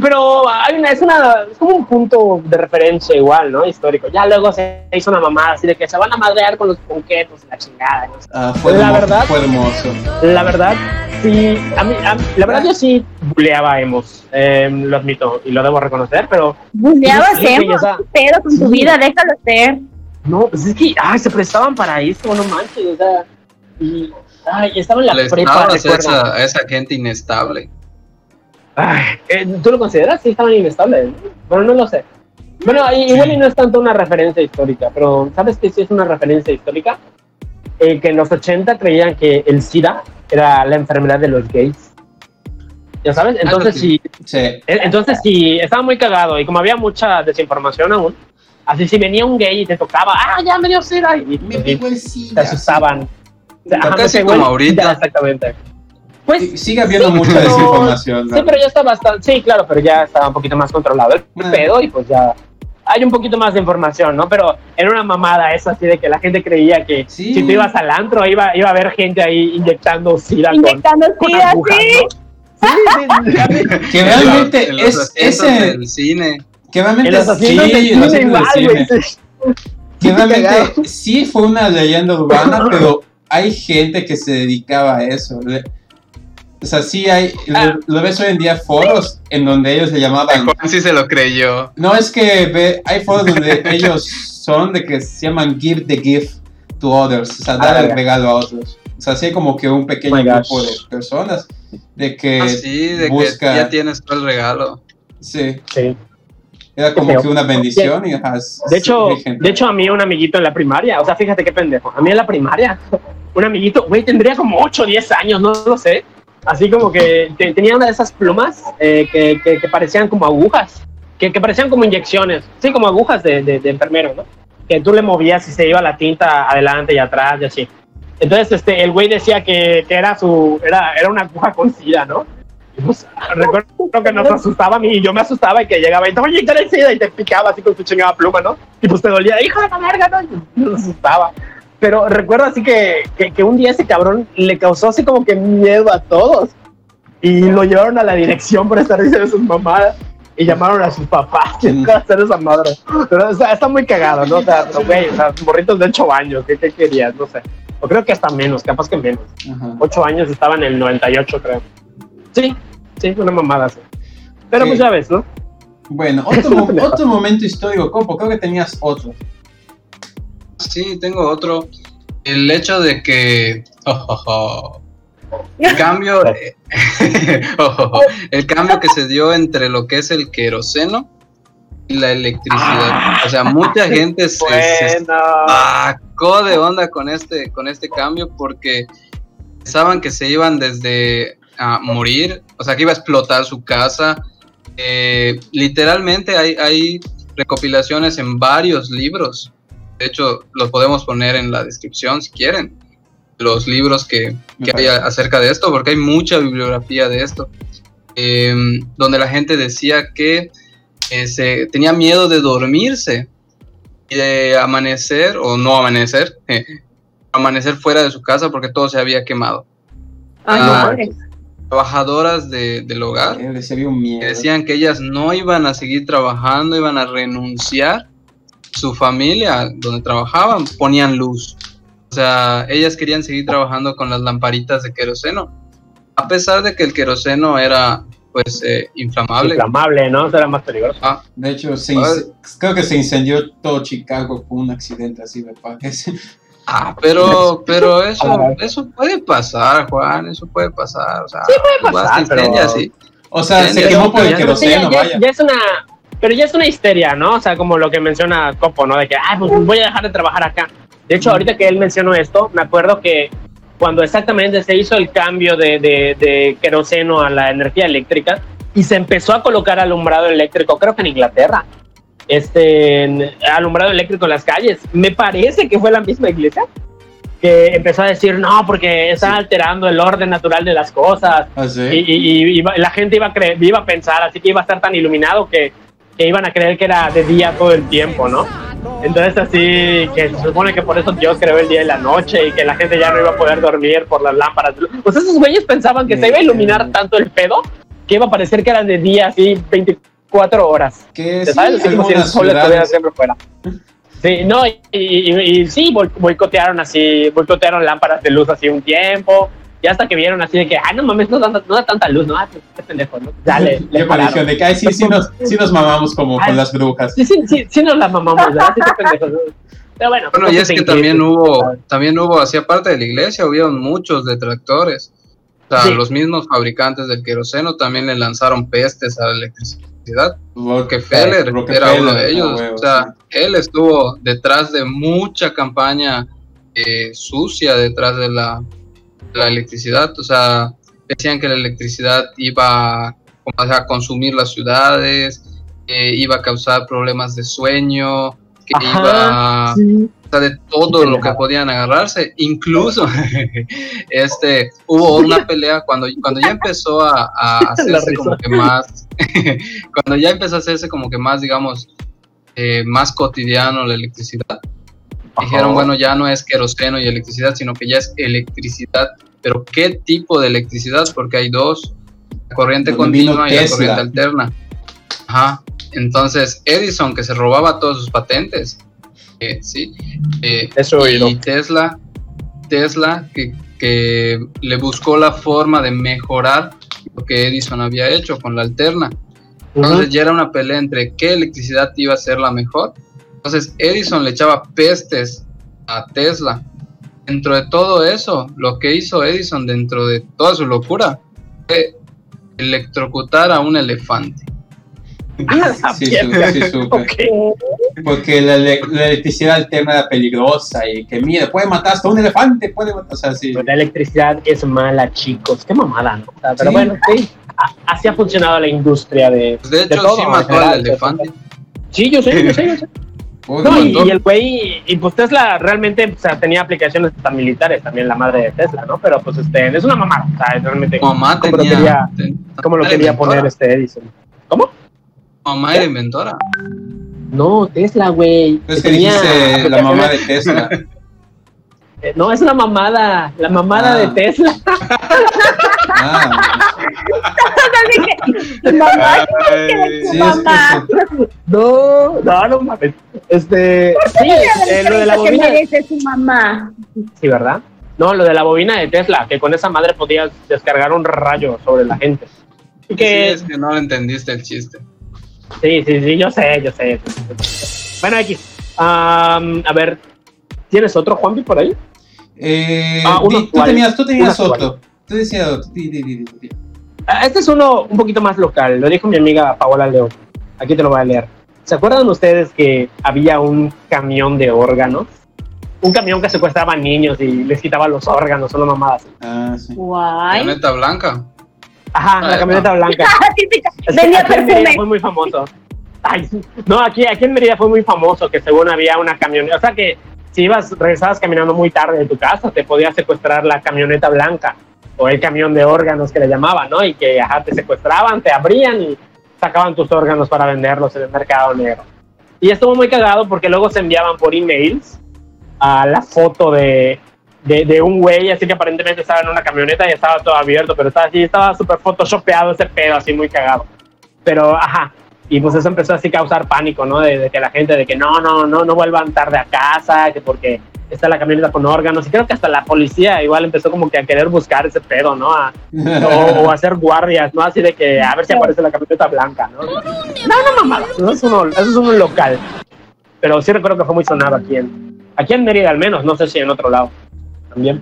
Speaker 1: Pero hay una, es, una, es como un punto de referencia igual, ¿no? Histórico. Ya luego se hizo una mamada así de que se van a madrear con los ponquetos y la chingada. no.
Speaker 3: Ah, fue,
Speaker 1: La verdad-
Speaker 3: fue hermoso.
Speaker 1: La verdad, sí, a mí, a- la verdad yo sí buleaba a emos, eh, lo admito y lo debo reconocer, pero
Speaker 2: Buleabas
Speaker 1: Sí, sí,
Speaker 2: emo,
Speaker 1: o sea,
Speaker 2: ¿qué pedo con tu
Speaker 1: sí.
Speaker 2: vida? Déjalo ser.
Speaker 1: no, pues es que ay, se prestaban para eso, no manches, o sea, y ay, estaba en la
Speaker 4: Les
Speaker 1: prepa,
Speaker 4: esa gente inestable.
Speaker 1: Ay, eh, ¿Tú lo consideras? Sí, estaban inestables. ¿no? Bueno, no lo sé. Bueno, igual y no es tanto una referencia histórica, pero ¿sabes que sí es una referencia histórica? Eh, que en los 80 creían que el SIDA era la enfermedad de los gays. ¿Ya sabes? Entonces,
Speaker 4: sí.
Speaker 1: sí,
Speaker 3: Sí.
Speaker 1: eh, entonces sí, estaba muy cagado y como había mucha desinformación aún, así si venía un gay y te tocaba, ah, ya me dio SIDA, y,
Speaker 3: Me
Speaker 1: y
Speaker 3: pegó el SIDA.
Speaker 1: te asustaban. Ajá, me
Speaker 4: casi como ahorita.
Speaker 1: SIDA, Exactamente. Pues
Speaker 3: Sigue habiendo
Speaker 1: Sí,
Speaker 3: mucha
Speaker 1: pero-
Speaker 3: desinformación. ¿no?
Speaker 1: Sí, pero ya está bastante. Sí, claro, pero ya estaba un poquito más controlado el
Speaker 3: Ah.
Speaker 1: pedo y pues ya hay un poquito más de información, ¿no? Pero era una mamada eso así de que la gente creía que
Speaker 3: Sí.
Speaker 1: si tú ibas al antro iba, iba a haber gente ahí inyectando sida con,
Speaker 2: Inyectando
Speaker 1: con
Speaker 2: sida,
Speaker 1: agujas,
Speaker 2: sí.
Speaker 1: Sí.
Speaker 3: Que realmente
Speaker 4: En los
Speaker 3: es ese.
Speaker 4: cine.
Speaker 3: Que
Speaker 1: En
Speaker 3: realmente en los de cine.
Speaker 1: sí.
Speaker 3: Que realmente sí fue una leyenda urbana, pero hay gente que se dedicaba a eso. O sea, sí hay,
Speaker 1: Ah.
Speaker 3: lo, lo ves hoy en día foros en donde ellos le llamaban.
Speaker 4: Juan sí se lo creyó.
Speaker 3: No es que ve- hay foros donde ellos son de que se llaman give the gift to others, o sea, dar
Speaker 1: Ah,
Speaker 3: el regalo a otros. O sea, sí hay como que un pequeño
Speaker 1: Oh
Speaker 3: grupo de personas de que
Speaker 4: Así, de
Speaker 3: busca-
Speaker 4: que ya tienes todo el regalo.
Speaker 3: sí,
Speaker 1: Sí.
Speaker 3: era como que una bendición y ajá,
Speaker 1: De hecho, de hecho, a mí un amiguito en la primaria, o sea, fíjate qué pendejo, a mí en la primaria, un amiguito, güey, tendría como 8 o 10 años, no lo sé, así como que te- tenía una de esas plumas eh, que, que- que parecían como agujas, que, que parecían como inyecciones, sí, como agujas de, de, de enfermero, ¿no? Que tú le movías y se iba la tinta adelante y atrás y así. Entonces, este, el güey decía que, era su, era, era una aguja con sida, ¿no? Y pues, recuerdo que nos asustaba a mí y yo me asustaba y que llegaba y te el sida y te picaba así con tu chingada pluma, ¿no? Y pues te dolía, hijo de la verga, ¿no? Y nos asustaba. Pero recuerdo así que, que, que un día ese cabrón le causó así como que miedo a todos. Y lo llevaron a la dirección por estar diciendo sus mamadas. Y llamaron a sus papás que
Speaker 3: Mm.
Speaker 1: iban a hacer esa madre. Pero o sea, está muy cagado, ¿no? O sea, güey, o sea, morritos de 8 años, ¿qué, ¿qué querías? No sé. O creo que hasta menos, capaz que menos.
Speaker 3: Ajá.
Speaker 1: 8 años estaba en el 98, creo. Sí, sí, una mamada así. Pero
Speaker 3: Sí.
Speaker 1: pues ya ves, ¿no?
Speaker 3: Bueno, otro, otro momento histórico, Copo, creo que tenías otro.
Speaker 4: Sí, tengo otro. El hecho de que. oh, oh, oh, el cambio. el cambio que se dio entre lo que es el queroseno y la electricidad. O sea, mucha gente se, sacó de onda con este, con este cambio porque pensaban que se iban desde a morir, o sea, que iba a explotar su casa. Eh, literalmente hay, hay recopilaciones en varios libros. De hecho, los podemos poner en la descripción si quieren. Los libros que, que hay acerca de esto, porque hay mucha bibliografía de esto. Em, donde la gente decía que eh, se tenía miedo de dormirse y de amanecer, o no amanecer, eh, amanecer fuera de su casa porque todo se había quemado.
Speaker 2: Ay,
Speaker 4: Ah,
Speaker 2: madre.
Speaker 4: Trabajadoras de- del hogar
Speaker 3: miedo.
Speaker 4: decían que ellas no iban a seguir trabajando, iban a renunciar. Su familia, donde trabajaban, ponían luz. O sea, ellas querían seguir trabajando con las lamparitas de queroseno. A pesar de que el queroseno era, pues, eh, inflamable.
Speaker 1: Inflamable, ¿no? Era más peligroso.
Speaker 4: Ah,
Speaker 3: De hecho, se creo que se incendió todo Chicago por un accidente así, me parece.
Speaker 4: ah, pero, pero eso,
Speaker 1: Ah.
Speaker 4: eso puede pasar, Juan, eso puede pasar. O sea,
Speaker 1: puede pasar, pero-
Speaker 4: sí.
Speaker 3: O sea, se quemó por el
Speaker 1: Ya-
Speaker 3: queroseno,
Speaker 1: ya-
Speaker 3: vaya.
Speaker 1: ya es una, pero ya es una histeria, ¿no? O sea, como lo que menciona Copo, ¿no? De que, ay, pues voy a dejar de trabajar acá. De hecho, ahorita que él mencionó esto, me acuerdo que cuando exactamente se hizo el cambio de, de, de queroseno a la energía eléctrica y se empezó a colocar alumbrado eléctrico, creo que en Inglaterra, este alumbrado eléctrico en las calles, me parece que fue la misma iglesia que empezó a decir, no, porque está
Speaker 3: Sí.
Speaker 1: alterando el orden natural de las cosas,
Speaker 3: Ah, sí.
Speaker 1: y, y- y iba- la gente iba a, iba a pensar, así que iba a estar tan iluminado que, que iban a creer que era de día todo el tiempo, ¿no? Entonces así, que se supone que por eso Dios creó el día y la noche y que la gente ya no iba a poder dormir por las lámparas. Pues esos güeyes pensaban que se iba a iluminar tanto el pedo que iba a parecer que eran de día así 24 horas.
Speaker 3: Que
Speaker 1: ¿Te
Speaker 3: sí,
Speaker 1: sabes? Así como si el sol estuviera siempre fuera. Sí, no, y, y- y- sí, boicotearon así, boicotearon lámparas de luz así un tiempo, y hasta que vieron así de que, ah, no mames, no da, no da tanta luz, no, ah, pues, qué pendejo, ¿no? Dale,
Speaker 3: Qué
Speaker 1: le
Speaker 3: pareció
Speaker 1: pararon.
Speaker 3: de que ay, sí, sí nos, sí nos mamamos como
Speaker 1: Ay.
Speaker 3: con las brujas.
Speaker 1: Sí, sí, sí, sí nos la mamamos, ¿verdad? Sí, qué pendejo. ¿no? Pero bueno,
Speaker 4: Bueno, y es que también hubo, también hubo, hacia parte de la iglesia, hubieron muchos detractores. O sea,
Speaker 1: Sí.
Speaker 4: los mismos fabricantes del queroseno también le lanzaron pestes a la electricidad. Rockefeller, era uno de ellos.
Speaker 3: ah, huevo,
Speaker 4: o sea, él estuvo detrás de mucha campaña eh, sucia detrás de la, la electricidad. O sea, decían que la electricidad iba a, consumir las ciudades, eh, iba a causar problemas de sueño, que
Speaker 1: Ajá,
Speaker 4: iba a
Speaker 1: sí.
Speaker 4: o sea, de todo lo que podían agarrarse. Incluso este hubo una pelea cuando, cuando ya empezó a, a hacerse como que más, cuando ya empezó a hacerse como que más, digamos, eh, más cotidiano la electricidad. Dijeron, bueno, ya no es queroseno y electricidad, sino que ya es electricidad. Pero ¿qué tipo de electricidad? Porque hay dos, la corriente continua y la corriente alterna. Ajá. Entonces, Edison, que se robaba todas sus patentes, eh, sí, eh,
Speaker 1: Eso
Speaker 4: y Tesla, Tesla que, que le buscó la forma de mejorar lo que Edison había hecho con la alterna. Entonces ya era una pelea entre qué electricidad iba a ser la mejor. Entonces Edison le echaba pestes a Tesla. Dentro de todo eso, lo que hizo Edison dentro de toda su locura fue electrocutar a un elefante.
Speaker 1: Ah,
Speaker 3: Sí, su- sí, supe.
Speaker 1: Ok.
Speaker 3: Porque la, ele- la electricidad alterna era peligrosa y que mira, puede matar hasta un elefante, puede matar, o sea, sí.
Speaker 1: La electricidad es mala, chicos. Qué mamada, ¿no? Pero
Speaker 3: Sí.
Speaker 1: bueno, sí. Así ha funcionado la industria de.
Speaker 4: Pues, de hecho,
Speaker 1: todo,
Speaker 4: sí mató
Speaker 1: general,
Speaker 4: al elefante.
Speaker 1: Sí, yo sé, yo sé, yo sé. No, y, el güey, y pues Tesla realmente o sea, tenía aplicaciones hasta militares también, la madre de Tesla, ¿no? Pero pues este, es una mamada, o sea, realmente,
Speaker 4: mamá
Speaker 1: como lo
Speaker 4: tenía.
Speaker 1: quería,
Speaker 4: ten-
Speaker 1: como lo quería
Speaker 4: inventora.
Speaker 1: poner este Edison. ¿Cómo?
Speaker 4: Mamá era inventora.
Speaker 1: No, Tesla, güey.
Speaker 3: Es que dijiste la mamá de Tesla.
Speaker 1: Eh, No, es una mamada, la mamada
Speaker 3: Ah.
Speaker 1: de Tesla.
Speaker 3: Ah,
Speaker 2: mamá,
Speaker 3: sí,
Speaker 2: mamá.
Speaker 3: que
Speaker 1: No, no, no mames. Este, sí, eh, lo de la
Speaker 2: que
Speaker 1: bobina.
Speaker 2: merece su mamá.
Speaker 1: Sí, ¿verdad? No, lo de la bobina de Tesla, que con esa madre podías descargar un rayo sobre la gente. Y
Speaker 4: Sí,
Speaker 1: que,
Speaker 4: es que no le entendiste el chiste.
Speaker 1: sí, sí, sí, yo sé, yo sé. Bueno, X. Am, a ver, ¿tienes otro Juanpi por ahí?
Speaker 3: eh,
Speaker 1: Ah, uno
Speaker 3: tú tenías, tú tenías
Speaker 1: Uno
Speaker 3: otro. Tú decías otro.
Speaker 1: Ah, Este es uno un poquito más local, lo dijo mi amiga Paola León. Aquí te lo voy a leer. ¿Se acuerdan ustedes que había un camión de órganos? Un camión que secuestraba niños y les quitaba los órganos, una mamada así.
Speaker 3: Ah, sí.
Speaker 2: Guay.
Speaker 4: Planeta Blanca.
Speaker 1: Ajá, la
Speaker 4: Ah,
Speaker 1: camioneta blanca. Es que
Speaker 2: Vendía
Speaker 1: en Mérida
Speaker 2: perfume.
Speaker 1: fue muy famoso. Ay, sí. no, aquí, aquí en Mérida fue muy famoso que según había una camioneta, o sea que si ibas, regresabas caminando muy tarde de tu casa, te podía secuestrar la camioneta blanca o el camión de órganos que le llamaban, ¿no? Y que ajá, te secuestraban, te abrían y sacaban tus órganos para venderlos en el mercado negro. Y estuvo muy cagado porque luego se enviaban por emails a la foto de, de, de un güey, así que aparentemente estaba en una camioneta y estaba todo abierto, pero estaba así, estaba súper photoshopeado ese pedo, así muy cagado. Pero, ajá, y pues eso empezó así a causar pánico, ¿no? De, de que la gente, de que no, no, no, no vuelvan tarde a casa, que porque está la camioneta con órganos, y creo que hasta la policía igual empezó como que a querer buscar ese pedo, ¿no? A- o, o hacer guardias, ¿no? Así de que a ver si aparece la camioneta blanca, ¿no? No, no, mamada, no es uno, eso es un local. Pero sí recuerdo que fue muy sonado aquí en, aquí en Mérida al menos, no sé si en otro lado también.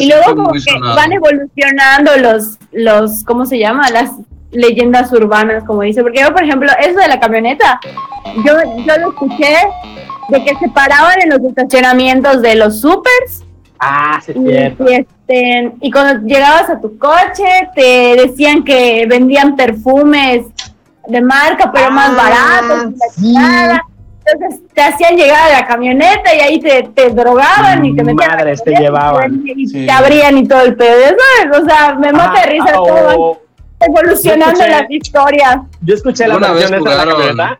Speaker 2: Y luego como que van evolucionando los, los, ¿cómo se llama? Las leyendas urbanas, como dice. Porque yo, por ejemplo, eso de la camioneta, yo, yo lo escuché de que se paraban en los estacionamientos de los supers
Speaker 1: Ah, sí, es
Speaker 2: y,
Speaker 1: cierto.
Speaker 2: y, este, y cuando llegabas a tu coche te decían que vendían perfumes de marca, pero más
Speaker 1: Ah,
Speaker 2: baratos.
Speaker 1: sí.
Speaker 2: Entonces te hacían llegar a la camioneta y ahí te, te drogaban y te metían.
Speaker 1: Madres, te llevaban.
Speaker 2: Y
Speaker 3: Sí.
Speaker 2: te abrían y todo el pedo. ¿sabes? O sea, me mata de risa
Speaker 1: o-
Speaker 2: todo. Evolucionando
Speaker 1: Yo escuché-
Speaker 2: las historias.
Speaker 1: Yo escuché la versión esa de la camioneta,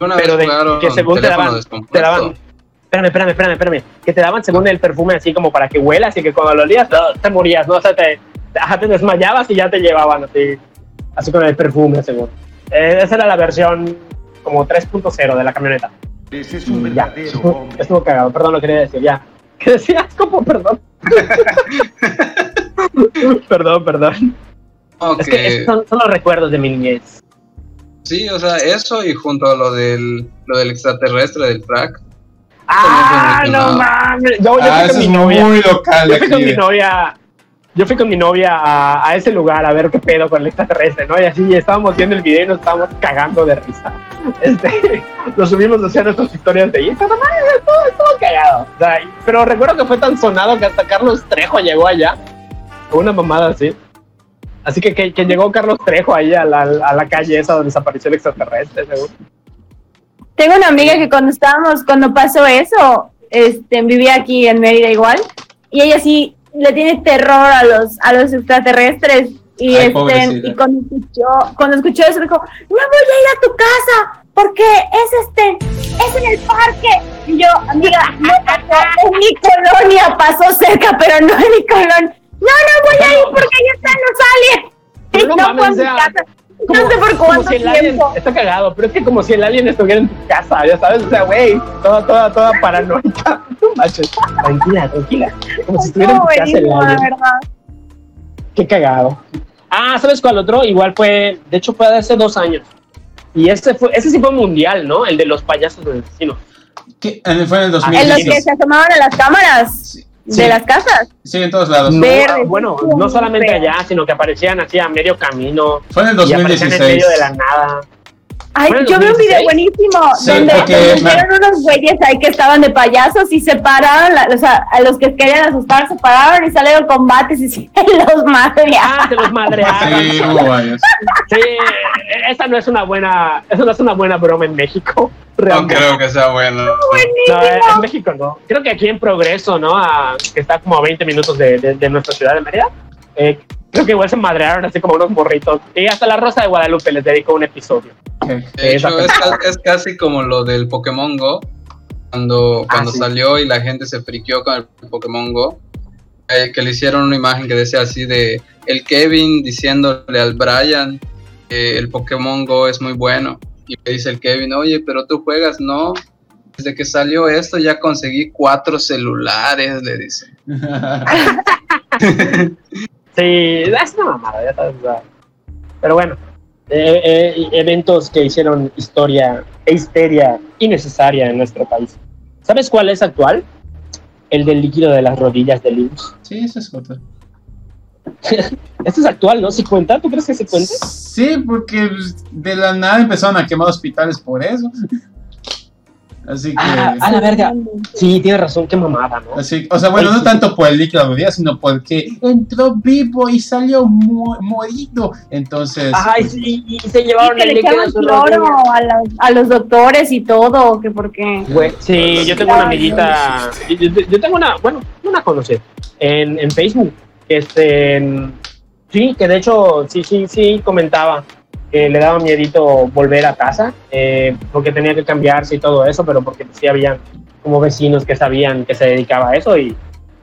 Speaker 4: Una
Speaker 1: pero
Speaker 4: vez
Speaker 1: de que según te daban, te daban, espérame, espérame, espérame, espérame, que te daban según el perfume así como para que huelas y que cuando lo olías te morías, ¿no? O sea, te, ajá, te desmayabas y ya te llevaban así, así con el perfume según. Eh, esa era la versión como 3.0 de la camioneta.
Speaker 5: Ese es un
Speaker 1: Y ya,
Speaker 5: verdadero
Speaker 1: estuvo, estuvo cagado, perdón, lo quería decir, ya. ¿Qué decías? ¿Cómo? Perdón. perdón, perdón.
Speaker 4: No,
Speaker 1: Es que esos son, son los recuerdos de mi niñez.
Speaker 4: Sí, o sea, eso y junto a lo del, lo del extraterrestre del frac.
Speaker 1: ¡Ah, no mames! Yo, yo
Speaker 3: Ah,
Speaker 1: fui con mi novia.
Speaker 3: muy local de
Speaker 1: Yo fui con mi novia. Yo fui con mi novia a, a ese lugar a ver qué pedo con el extraterrestre, ¿no? Y así estábamos viendo el video y nos estábamos cagando de risa. Este, lo subimos hacia nuestras historias de Instagram, ¡ay, estuvo, estuvo cagado. O sea, y- pero recuerdo que fue tan sonado que hasta Carlos Trejo llegó allá. Una mamada así. Así que, que, que llegó Carlos Trejo ahí a la, a la calle esa donde desapareció el extraterrestre, seguro.
Speaker 2: Tengo una amiga que cuando estábamos, cuando pasó eso, este, vivía aquí en Mérida igual, y ella sí le tiene terror a los, a los extraterrestres. Y,
Speaker 3: Ay,
Speaker 2: este, y cuando escuchó, cuando escuchó eso dijo, no voy a ir a tu casa, porque es este, es en el parque. Y yo, amiga, no pasó, en mi colonia pasó cerca, pero no en mi colonia. No, no voy a ir porque ahí están los aliens.
Speaker 1: Pero
Speaker 2: Y
Speaker 1: no
Speaker 2: no
Speaker 1: mames,
Speaker 2: fue a
Speaker 1: o
Speaker 2: mi
Speaker 1: sea,
Speaker 2: casa.
Speaker 1: Como-
Speaker 2: no sé por cuánto
Speaker 1: si
Speaker 2: tiempo.
Speaker 1: está cagado, pero es que como si el alien estuviera en tu casa, ya sabes, o sea, güey, toda, toda, toda paranoica. No manches, tranquila, tranquila. Como si estuviera en tu casa el alien.
Speaker 2: verdad.
Speaker 1: Qué cagado. Ah, ¿sabes cuál otro? Igual fue, de hecho fue de hace dos años. Y ese fue, ese sí fue mundial, ¿no? El de los payasos del destino.
Speaker 3: ¿Qué? En- Fue en el
Speaker 2: En los
Speaker 3: 2016.
Speaker 2: que se asomaban a las cámaras
Speaker 3: Sí.
Speaker 2: De
Speaker 3: Sí.
Speaker 2: las casas.
Speaker 3: Sí, en todos lados.
Speaker 1: No,
Speaker 2: Verde,
Speaker 1: ah, bueno, no solamente allá, sino que aparecían así a medio camino.
Speaker 3: Fue en el
Speaker 1: Y aparecían en
Speaker 3: 2016.
Speaker 1: medio de la nada.
Speaker 2: Ay,
Speaker 1: ¿Fue en el
Speaker 2: yo vi un
Speaker 1: 2016?
Speaker 2: video buenísimo
Speaker 3: Sí,
Speaker 2: donde, hicieron unos güeyes ahí que estaban de payasos y se pararon, la- o sea, a los que querían asustar se pararon y salieron combates y se los madrearon.
Speaker 1: Ah, se los madreaban.
Speaker 3: Sí,
Speaker 1: esa no es una buena, esa no es una buena broma en México.
Speaker 4: No creo que sea bueno.
Speaker 1: No, en México no. Creo que aquí en Progreso, ¿no? A- que está como a 20 minutos de, de- de nuestra ciudad de Mérida. Eh, creo que igual se madrearon así como unos morritos. Y hasta la Rosa de Guadalupe les dedicó un episodio.
Speaker 4: De hecho, es, es casi como lo del Pokémon Go. Cuando,
Speaker 1: Ah,
Speaker 4: cuando
Speaker 1: sí.
Speaker 4: salió y la gente se friqueó con el Pokémon Go. eh, que le hicieron una imagen que decía así de el Kevin diciéndole al Brian que el Pokémon Go es muy bueno. Y le dice el Kevin, oye, pero tú juegas, no. Desde que salió esto ya conseguí cuatro celulares, le dice.
Speaker 1: Sí, es una mamada, ya sabes. Pero bueno, eh, eh, eventos que hicieron historia e histeria innecesaria en nuestro país. ¿Sabes cuál es actual? El del líquido de las rodillas de Linux.
Speaker 3: Sí, eso es otro.
Speaker 1: Este es actual, ¿no? ¿Sí cuenta? ¿Tú crees que se cuenta?
Speaker 3: Sí, porque de la nada empezaron a quemar hospitales por eso. Así que.
Speaker 1: Ah, a la verga. Sí, tienes razón, qué mamada, ¿no?
Speaker 3: Así, o sea, bueno,
Speaker 1: Ay,
Speaker 3: no
Speaker 1: sí.
Speaker 3: tanto por el líquido de la sino porque entró vivo y salió mu- morido. Entonces,
Speaker 1: Ay, sí, y se llevaron
Speaker 2: que
Speaker 1: el líquido de
Speaker 2: echaban
Speaker 1: su
Speaker 2: cloro a, los- a los doctores y todo, que porque...
Speaker 1: Güey, sí, yo tengo una amiguita, yo, yo- tengo una, bueno, una conocida en, en Facebook, este, en- sí, que de hecho, sí, sí, sí, comentaba que le daba miedito volver a casa, eh, porque tenía que cambiarse y todo eso, pero porque sí habían como vecinos que sabían que se dedicaba a eso y,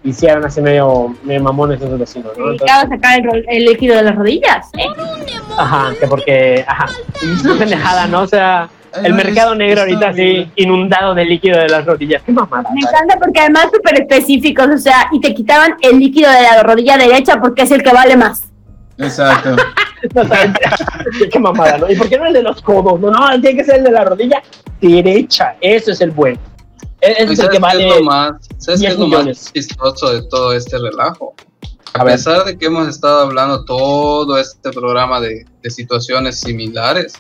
Speaker 1: y sí eran así medio, medio mamones esos vecinos, ¿no? Entonces,
Speaker 2: a sacar el, el líquido de las rodillas. ¿eh?
Speaker 1: ajá, que porque, ajá, es una pendejada, ¿no? O sea, el mercado negro ahorita así inundado de líquido de las rodillas, qué mamada.
Speaker 2: Me
Speaker 1: ¿sabes?
Speaker 2: encanta porque además súper específicos, o sea, y te quitaban el líquido de la rodilla derecha porque es el que vale más.
Speaker 3: Exacto.
Speaker 1: No sabes, qué mamada, ¿no? ¿Y por qué no el de los codos? No, no, tiene que ser el de la rodilla derecha. Eso es el bueno. E- Ese
Speaker 4: ¿Y
Speaker 1: es el
Speaker 4: ¿Sabes
Speaker 1: que
Speaker 4: qué
Speaker 1: vale.
Speaker 4: es lo más, ¿sabes qué
Speaker 1: 10
Speaker 4: es lo
Speaker 1: millones.
Speaker 4: más chistoso de todo este relajo? A,
Speaker 1: A ver.
Speaker 4: pesar de que hemos estado hablando todo este programa de, de situaciones similares,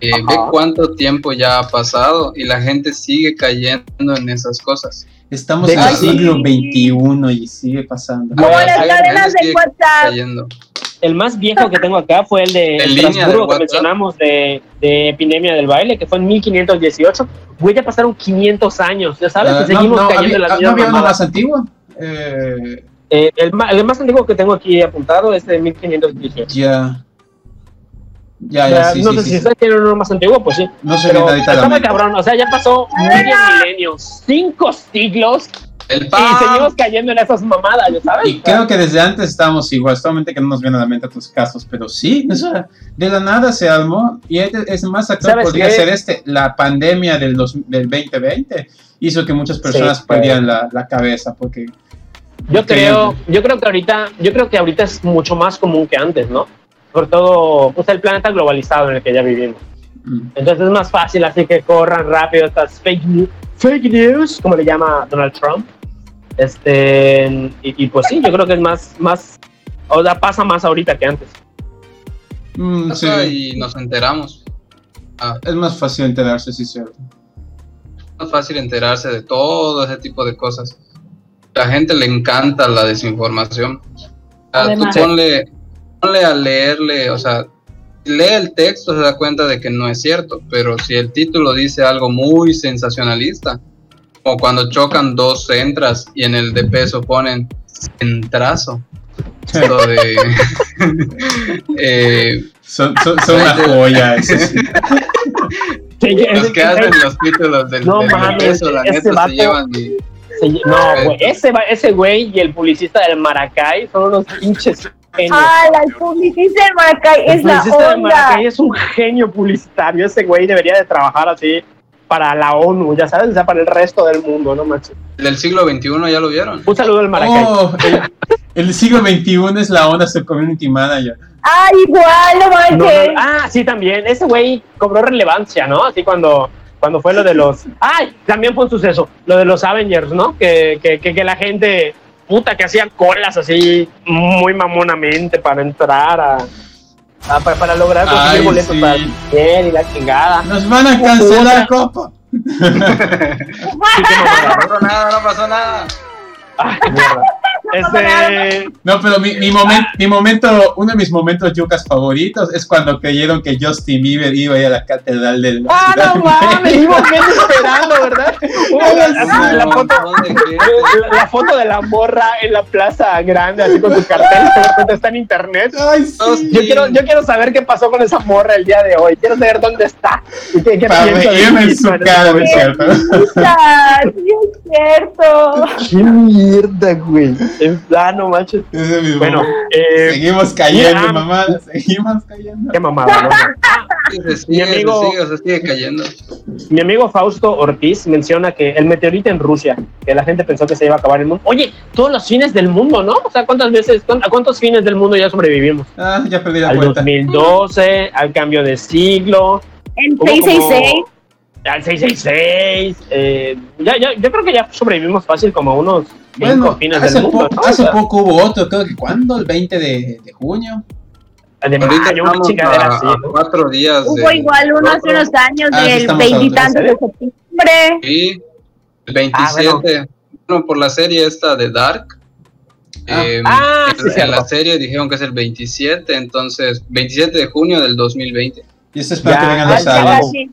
Speaker 4: eh, ve cuánto tiempo ya ha pasado y la gente sigue cayendo en esas cosas.
Speaker 3: Estamos
Speaker 1: De
Speaker 3: en el siglo. XXI y sigue pasando.
Speaker 2: Como las cadenas de WhatsApp.
Speaker 4: Cayendo.
Speaker 1: El más viejo que tengo acá fue el de Estrasburgo que mencionamos de, de epidemia del baile, que fue en 1518. Güey, ya pasaron 500 años, ya sabes,
Speaker 3: Ah,
Speaker 1: que seguimos
Speaker 3: no, no,
Speaker 1: cayendo
Speaker 3: había,
Speaker 1: en la
Speaker 3: ah, ¿no
Speaker 1: misma
Speaker 3: había uno más antiguo? Eh,
Speaker 1: Eh, el, el más antiguo que tengo aquí apuntado es de 1518.
Speaker 3: ya. Ya,
Speaker 1: O
Speaker 3: ya,
Speaker 1: sea,
Speaker 3: sí,
Speaker 1: no
Speaker 3: sí,
Speaker 1: sé
Speaker 3: sí,
Speaker 1: si
Speaker 3: sí.
Speaker 1: ustedes tienen uno más antiguo, pues sí.
Speaker 3: No sé
Speaker 1: Pero cabrón, o sea, ya pasó medio milenio, cinco siglos
Speaker 4: El
Speaker 1: y seguimos cayendo en esas mamadas, ¿ya sabes?
Speaker 3: Y creo que desde antes estábamos igual, solamente que no nos vienen a la mente otros casos, pero sí, o sea, de la nada se armó, y es más actual
Speaker 1: ¿Sabes
Speaker 3: podría
Speaker 1: qué?
Speaker 3: ser este, la pandemia del, dos- del 2020 hizo que muchas personas
Speaker 1: Sí,
Speaker 3: perdieran la, la cabeza, porque
Speaker 1: Yo creo, yo creo que ahorita, yo creo que ahorita es mucho más común que antes, ¿no? Por todo, pues el planeta globalizado en el que ya vivimos.
Speaker 3: mm,
Speaker 1: Entonces es más fácil así que corran rápido estas fake news, fake news, como le llama Donald Trump. Este, y, y pues sí, yo creo que es más, más, o sea, pasa más ahorita que antes.
Speaker 3: mm, sí,
Speaker 4: y nos enteramos. Ah,
Speaker 3: es más fácil enterarse, sí, cierto.
Speaker 4: es más fácil enterarse de todo ese tipo de cosas. A la gente le encanta la desinformación. Ah, tú
Speaker 2: Además.
Speaker 4: ponle, ponle a leerle, o sea, lee el texto, se da cuenta de que no es cierto, pero si el título dice algo muy sensacionalista, como cuando chocan dos centras y en el de peso ponen centrazo, lo de... eh,
Speaker 3: Son, son, son una joya, eso sí.
Speaker 1: Sí,
Speaker 4: los que hacen los títulos del,
Speaker 1: No
Speaker 4: del
Speaker 1: mames,
Speaker 4: peso, la neta
Speaker 1: vato-
Speaker 4: se llevan y...
Speaker 1: se- no, güey, ese, ese güey y el publicista del Maracay son unos pinches genios.
Speaker 2: Ah, la publicista de Maracay
Speaker 1: El
Speaker 2: es la
Speaker 1: publicista del
Speaker 2: onda.
Speaker 1: Maracay es un genio publicitario. Ese güey debería de trabajar así para la ONU, ya sabes, o sea, para el resto del mundo, ¿no, macho?
Speaker 4: del siglo XXI ya lo vieron.
Speaker 1: Un saludo al Maracay.
Speaker 3: Oh, el, el siglo XXI es la onda su community manager.
Speaker 2: Ah, igual, no
Speaker 1: No, no,
Speaker 2: manches.
Speaker 1: ah, sí, también. Ese güey cobró relevancia, ¿no? Así cuando, cuando fue lo de los. ¡Ay! También fue un suceso. Lo de los Avengers, ¿no? Que, que, que, que la gente, puta, que hacía colas así muy mamonamente para entrar a. a- para, para lograr conseguir
Speaker 3: Ay,
Speaker 1: boletos
Speaker 3: sí.
Speaker 1: para el y la chingada.
Speaker 3: Nos van a cancelar Copa.
Speaker 1: Sí,
Speaker 4: No pasó nada, no pasó nada.
Speaker 1: Ay, qué mierda. Este.
Speaker 3: No, pero mi, mi, momen- mi momento, uno de mis momentos yucas favoritos es cuando creyeron que Justin Bieber iba a ir a la catedral de la
Speaker 1: ¡Ah,
Speaker 3: ciudad.
Speaker 1: no mames! Íbamos bien esperando, ¿verdad? La, foto,
Speaker 4: de
Speaker 1: la, la foto de la morra en la plaza grande, así con su cartel, que de repente está en internet.
Speaker 3: Ay, sí.
Speaker 1: Yo quiero, yo quiero saber qué pasó con esa morra el día de hoy. Quiero saber dónde está. Y qué, piensa
Speaker 3: en su cara, ¿no es cierto?
Speaker 2: Sí es cierto.
Speaker 1: ¡Qué mierda, güey! En plano, macho.
Speaker 3: Ese
Speaker 1: Bueno, eh,
Speaker 3: seguimos cayendo,
Speaker 1: mira,
Speaker 3: mamá, seguimos cayendo.
Speaker 1: qué mamada, ¿no?
Speaker 4: Sí, se sigue,
Speaker 1: Mi amigo-
Speaker 4: se sigue, se sigue cayendo.
Speaker 1: Mi amigo Fausto Ortiz menciona que el meteorito en Rusia, que la gente pensó que se iba a acabar el mundo. Oye, todos los fines del mundo, ¿no? O sea, ¿cuántas veces, a cuántos fines del mundo ya sobrevivimos?
Speaker 3: Ah, ya perdí la
Speaker 1: Al
Speaker 3: cuenta.
Speaker 1: 2012, al cambio de siglo,
Speaker 2: En
Speaker 1: Hubo
Speaker 2: 666.
Speaker 1: como- al 666. eh, ya, ya, yo creo que ya sobrevivimos fácil como unos
Speaker 3: Bueno,
Speaker 1: fines
Speaker 3: hace,
Speaker 1: del mundo.
Speaker 3: po-
Speaker 1: ¿no?
Speaker 3: hace poco hubo otro, creo que ¿cuándo? El 20 de, de junio.
Speaker 1: de
Speaker 4: Ahorita
Speaker 1: mayo, una chingadera
Speaker 4: a,
Speaker 1: así,
Speaker 4: a
Speaker 1: ¿no?
Speaker 4: cuatro días.
Speaker 2: Hubo
Speaker 4: de-
Speaker 2: igual uno hace unos años
Speaker 3: Ah, sí,
Speaker 2: del veintitantos
Speaker 1: ¿en
Speaker 2: de septiembre.
Speaker 4: Y el 27, bueno. por la serie esta de Dark.
Speaker 3: Ah.
Speaker 4: eh,
Speaker 1: Ah,
Speaker 4: en,
Speaker 1: sí,
Speaker 4: en la serie dijeron que es el 27, entonces 27 de junio del 2020.
Speaker 3: Y esto es para
Speaker 1: Ya,
Speaker 3: que vengan
Speaker 1: ah,
Speaker 3: los aliens.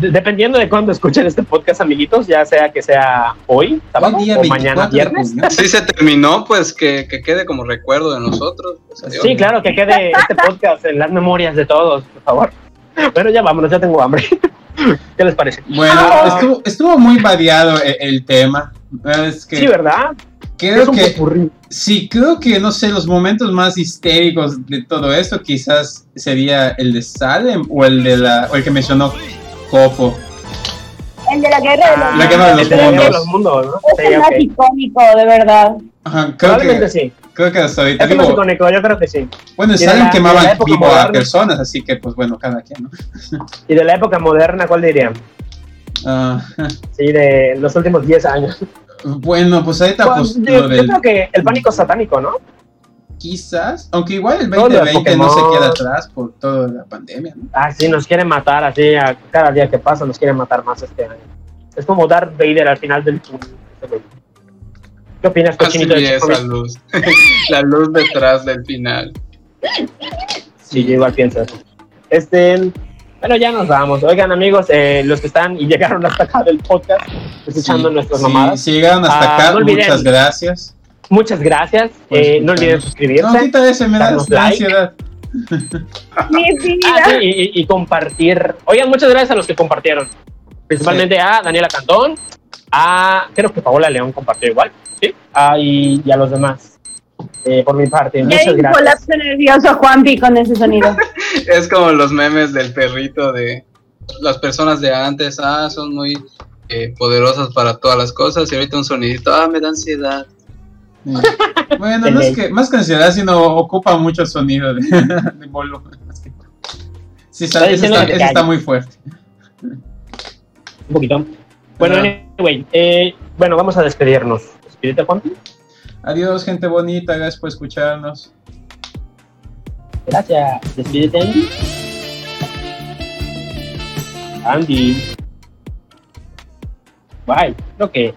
Speaker 1: Dependiendo de cuándo escuchen este podcast, amiguitos, ya sea que sea hoy, sábado,
Speaker 3: Hoy día
Speaker 1: o
Speaker 3: 24
Speaker 1: mañana, viernes.
Speaker 4: Si se terminó, pues que, que quede como recuerdo de nosotros. pues, adiós.
Speaker 1: Sí, claro, que quede este podcast en las memorias de todos, por favor. Bueno, ya vámonos, ya tengo hambre. ¿Qué les parece?
Speaker 3: Bueno,
Speaker 2: Ah.
Speaker 3: estuvo, estuvo muy variado el, el tema. Es que
Speaker 1: Sí, ¿verdad?
Speaker 3: creo que
Speaker 1: popurrí.
Speaker 3: sí, creo que no sé, los momentos más histéricos de todo esto quizás sería el de Salem o el de la o el que mencionó Copo.
Speaker 2: El de la guerra de los
Speaker 1: Ah,
Speaker 3: La guerra de los
Speaker 1: el de la guerra de
Speaker 3: mundos.
Speaker 1: los mundos, ¿no?
Speaker 2: Es
Speaker 1: Sí,
Speaker 2: el más
Speaker 1: ok.
Speaker 2: icónico, de verdad.
Speaker 3: Ajá, creo
Speaker 1: Probablemente
Speaker 3: que,
Speaker 1: sí.
Speaker 3: creo que hasta ahorita
Speaker 1: Es más
Speaker 3: digo,
Speaker 1: icónico, yo creo que sí.
Speaker 3: bueno,
Speaker 1: la-
Speaker 3: quemaban vivo a
Speaker 1: moderna.
Speaker 3: personas, así que pues bueno, cada quien, ¿no?
Speaker 1: Y de la época moderna, ¿cuál dirían?
Speaker 3: Ah,
Speaker 1: Sí, de los últimos 10 años.
Speaker 3: bueno, pues ahorita pues
Speaker 1: Pues, yo,
Speaker 3: lo
Speaker 1: yo
Speaker 3: del
Speaker 1: creo que el pánico satánico, ¿no?
Speaker 3: Quizás, aunque igual el
Speaker 1: Todo lo de
Speaker 3: 2020 no se queda atrás por toda la pandemia, ¿no?
Speaker 1: Ah, sí, nos quieren matar así, a cada día que pasa nos quieren matar más este año. Es como Darth Vader al final del túnel. ¿Qué opinas,
Speaker 4: Así
Speaker 1: cochinito de
Speaker 4: esa
Speaker 1: Chicomis?
Speaker 4: luz. la luz detrás del final.
Speaker 1: Sí, yo igual pienso eso. Este, bueno, ya nos vamos. Oigan, amigos, eh, los que están y llegaron hasta acá del podcast, escuchando
Speaker 3: Sí,
Speaker 1: nuestras
Speaker 3: sí,
Speaker 1: mamadas,
Speaker 3: Si llegaron hasta
Speaker 1: Ah,
Speaker 3: acá,
Speaker 1: no
Speaker 3: muchas gracias.
Speaker 1: Muchas gracias.
Speaker 3: Pues,
Speaker 1: Eh, no olviden
Speaker 3: No,
Speaker 1: suscribirse.
Speaker 3: ahorita ese me da
Speaker 1: like.
Speaker 3: ansiedad.
Speaker 1: Ah, sí, y, compartir. Oigan, muchas gracias a los que compartieron. Principalmente a Daniela Cantón, a creo que Paola León compartió igual, ¿sí? Ah, y, y a los demás. Eh, por mi parte, muchas gracias.
Speaker 2: colapso nervioso Juanpi con ese sonido.
Speaker 4: Es como los memes del perrito de las personas de antes. Ah, son muy eh, poderosas para todas las cosas. Y ahorita un sonidito. Ah, me da ansiedad.
Speaker 3: Bueno, no es que, más que ansiedad, sino ocupa mucho sonido de, de volumen. Sí,
Speaker 1: Está
Speaker 3: ese
Speaker 1: diciendo
Speaker 3: está, muy fuerte.
Speaker 1: Un poquito. Bueno, anyway, eh, bueno, vamos a despedirnos. Despídete, Juan.
Speaker 3: Adiós, gente bonita, gracias por escucharnos.
Speaker 1: Gracias. Despídete, Andy. Andy. Bye. Creo que,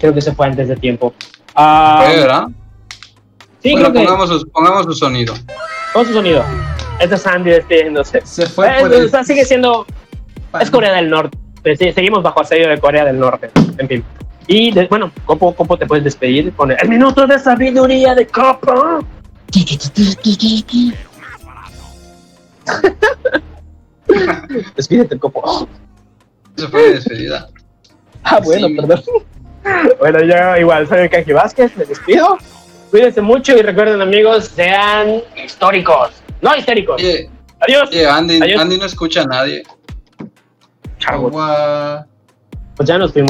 Speaker 1: creo que se fue antes de tiempo. Ah,
Speaker 4: ¿verdad?
Speaker 1: sí,
Speaker 4: bueno,
Speaker 1: creo que
Speaker 4: pongamos, su, pongamos su sonido.
Speaker 1: con su sonido. Este es Andy despidiéndose.
Speaker 3: Se fue
Speaker 1: Eh,
Speaker 3: por el
Speaker 1: o sea, sigue siendo Es Corea del Norte. Sí, seguimos bajo asedio de Corea del Norte. En fin. Y de- bueno, Copo, Copo, te puedes despedir con el, el minuto de sabiduría de Copo. Despídete, Copo.
Speaker 4: Eso fue mi despedida.
Speaker 1: Ah, bueno,
Speaker 4: Sí.
Speaker 1: perdón. Bueno, yo igual soy Kaki Vázquez, me despido. Cuídense mucho y recuerden, amigos, sean históricos, no histéricos. Adiós.
Speaker 4: Andy,
Speaker 1: Adiós.
Speaker 4: Andy no escucha a nadie.
Speaker 1: Chao.
Speaker 3: Agua.
Speaker 1: Pues ya nos fuimos.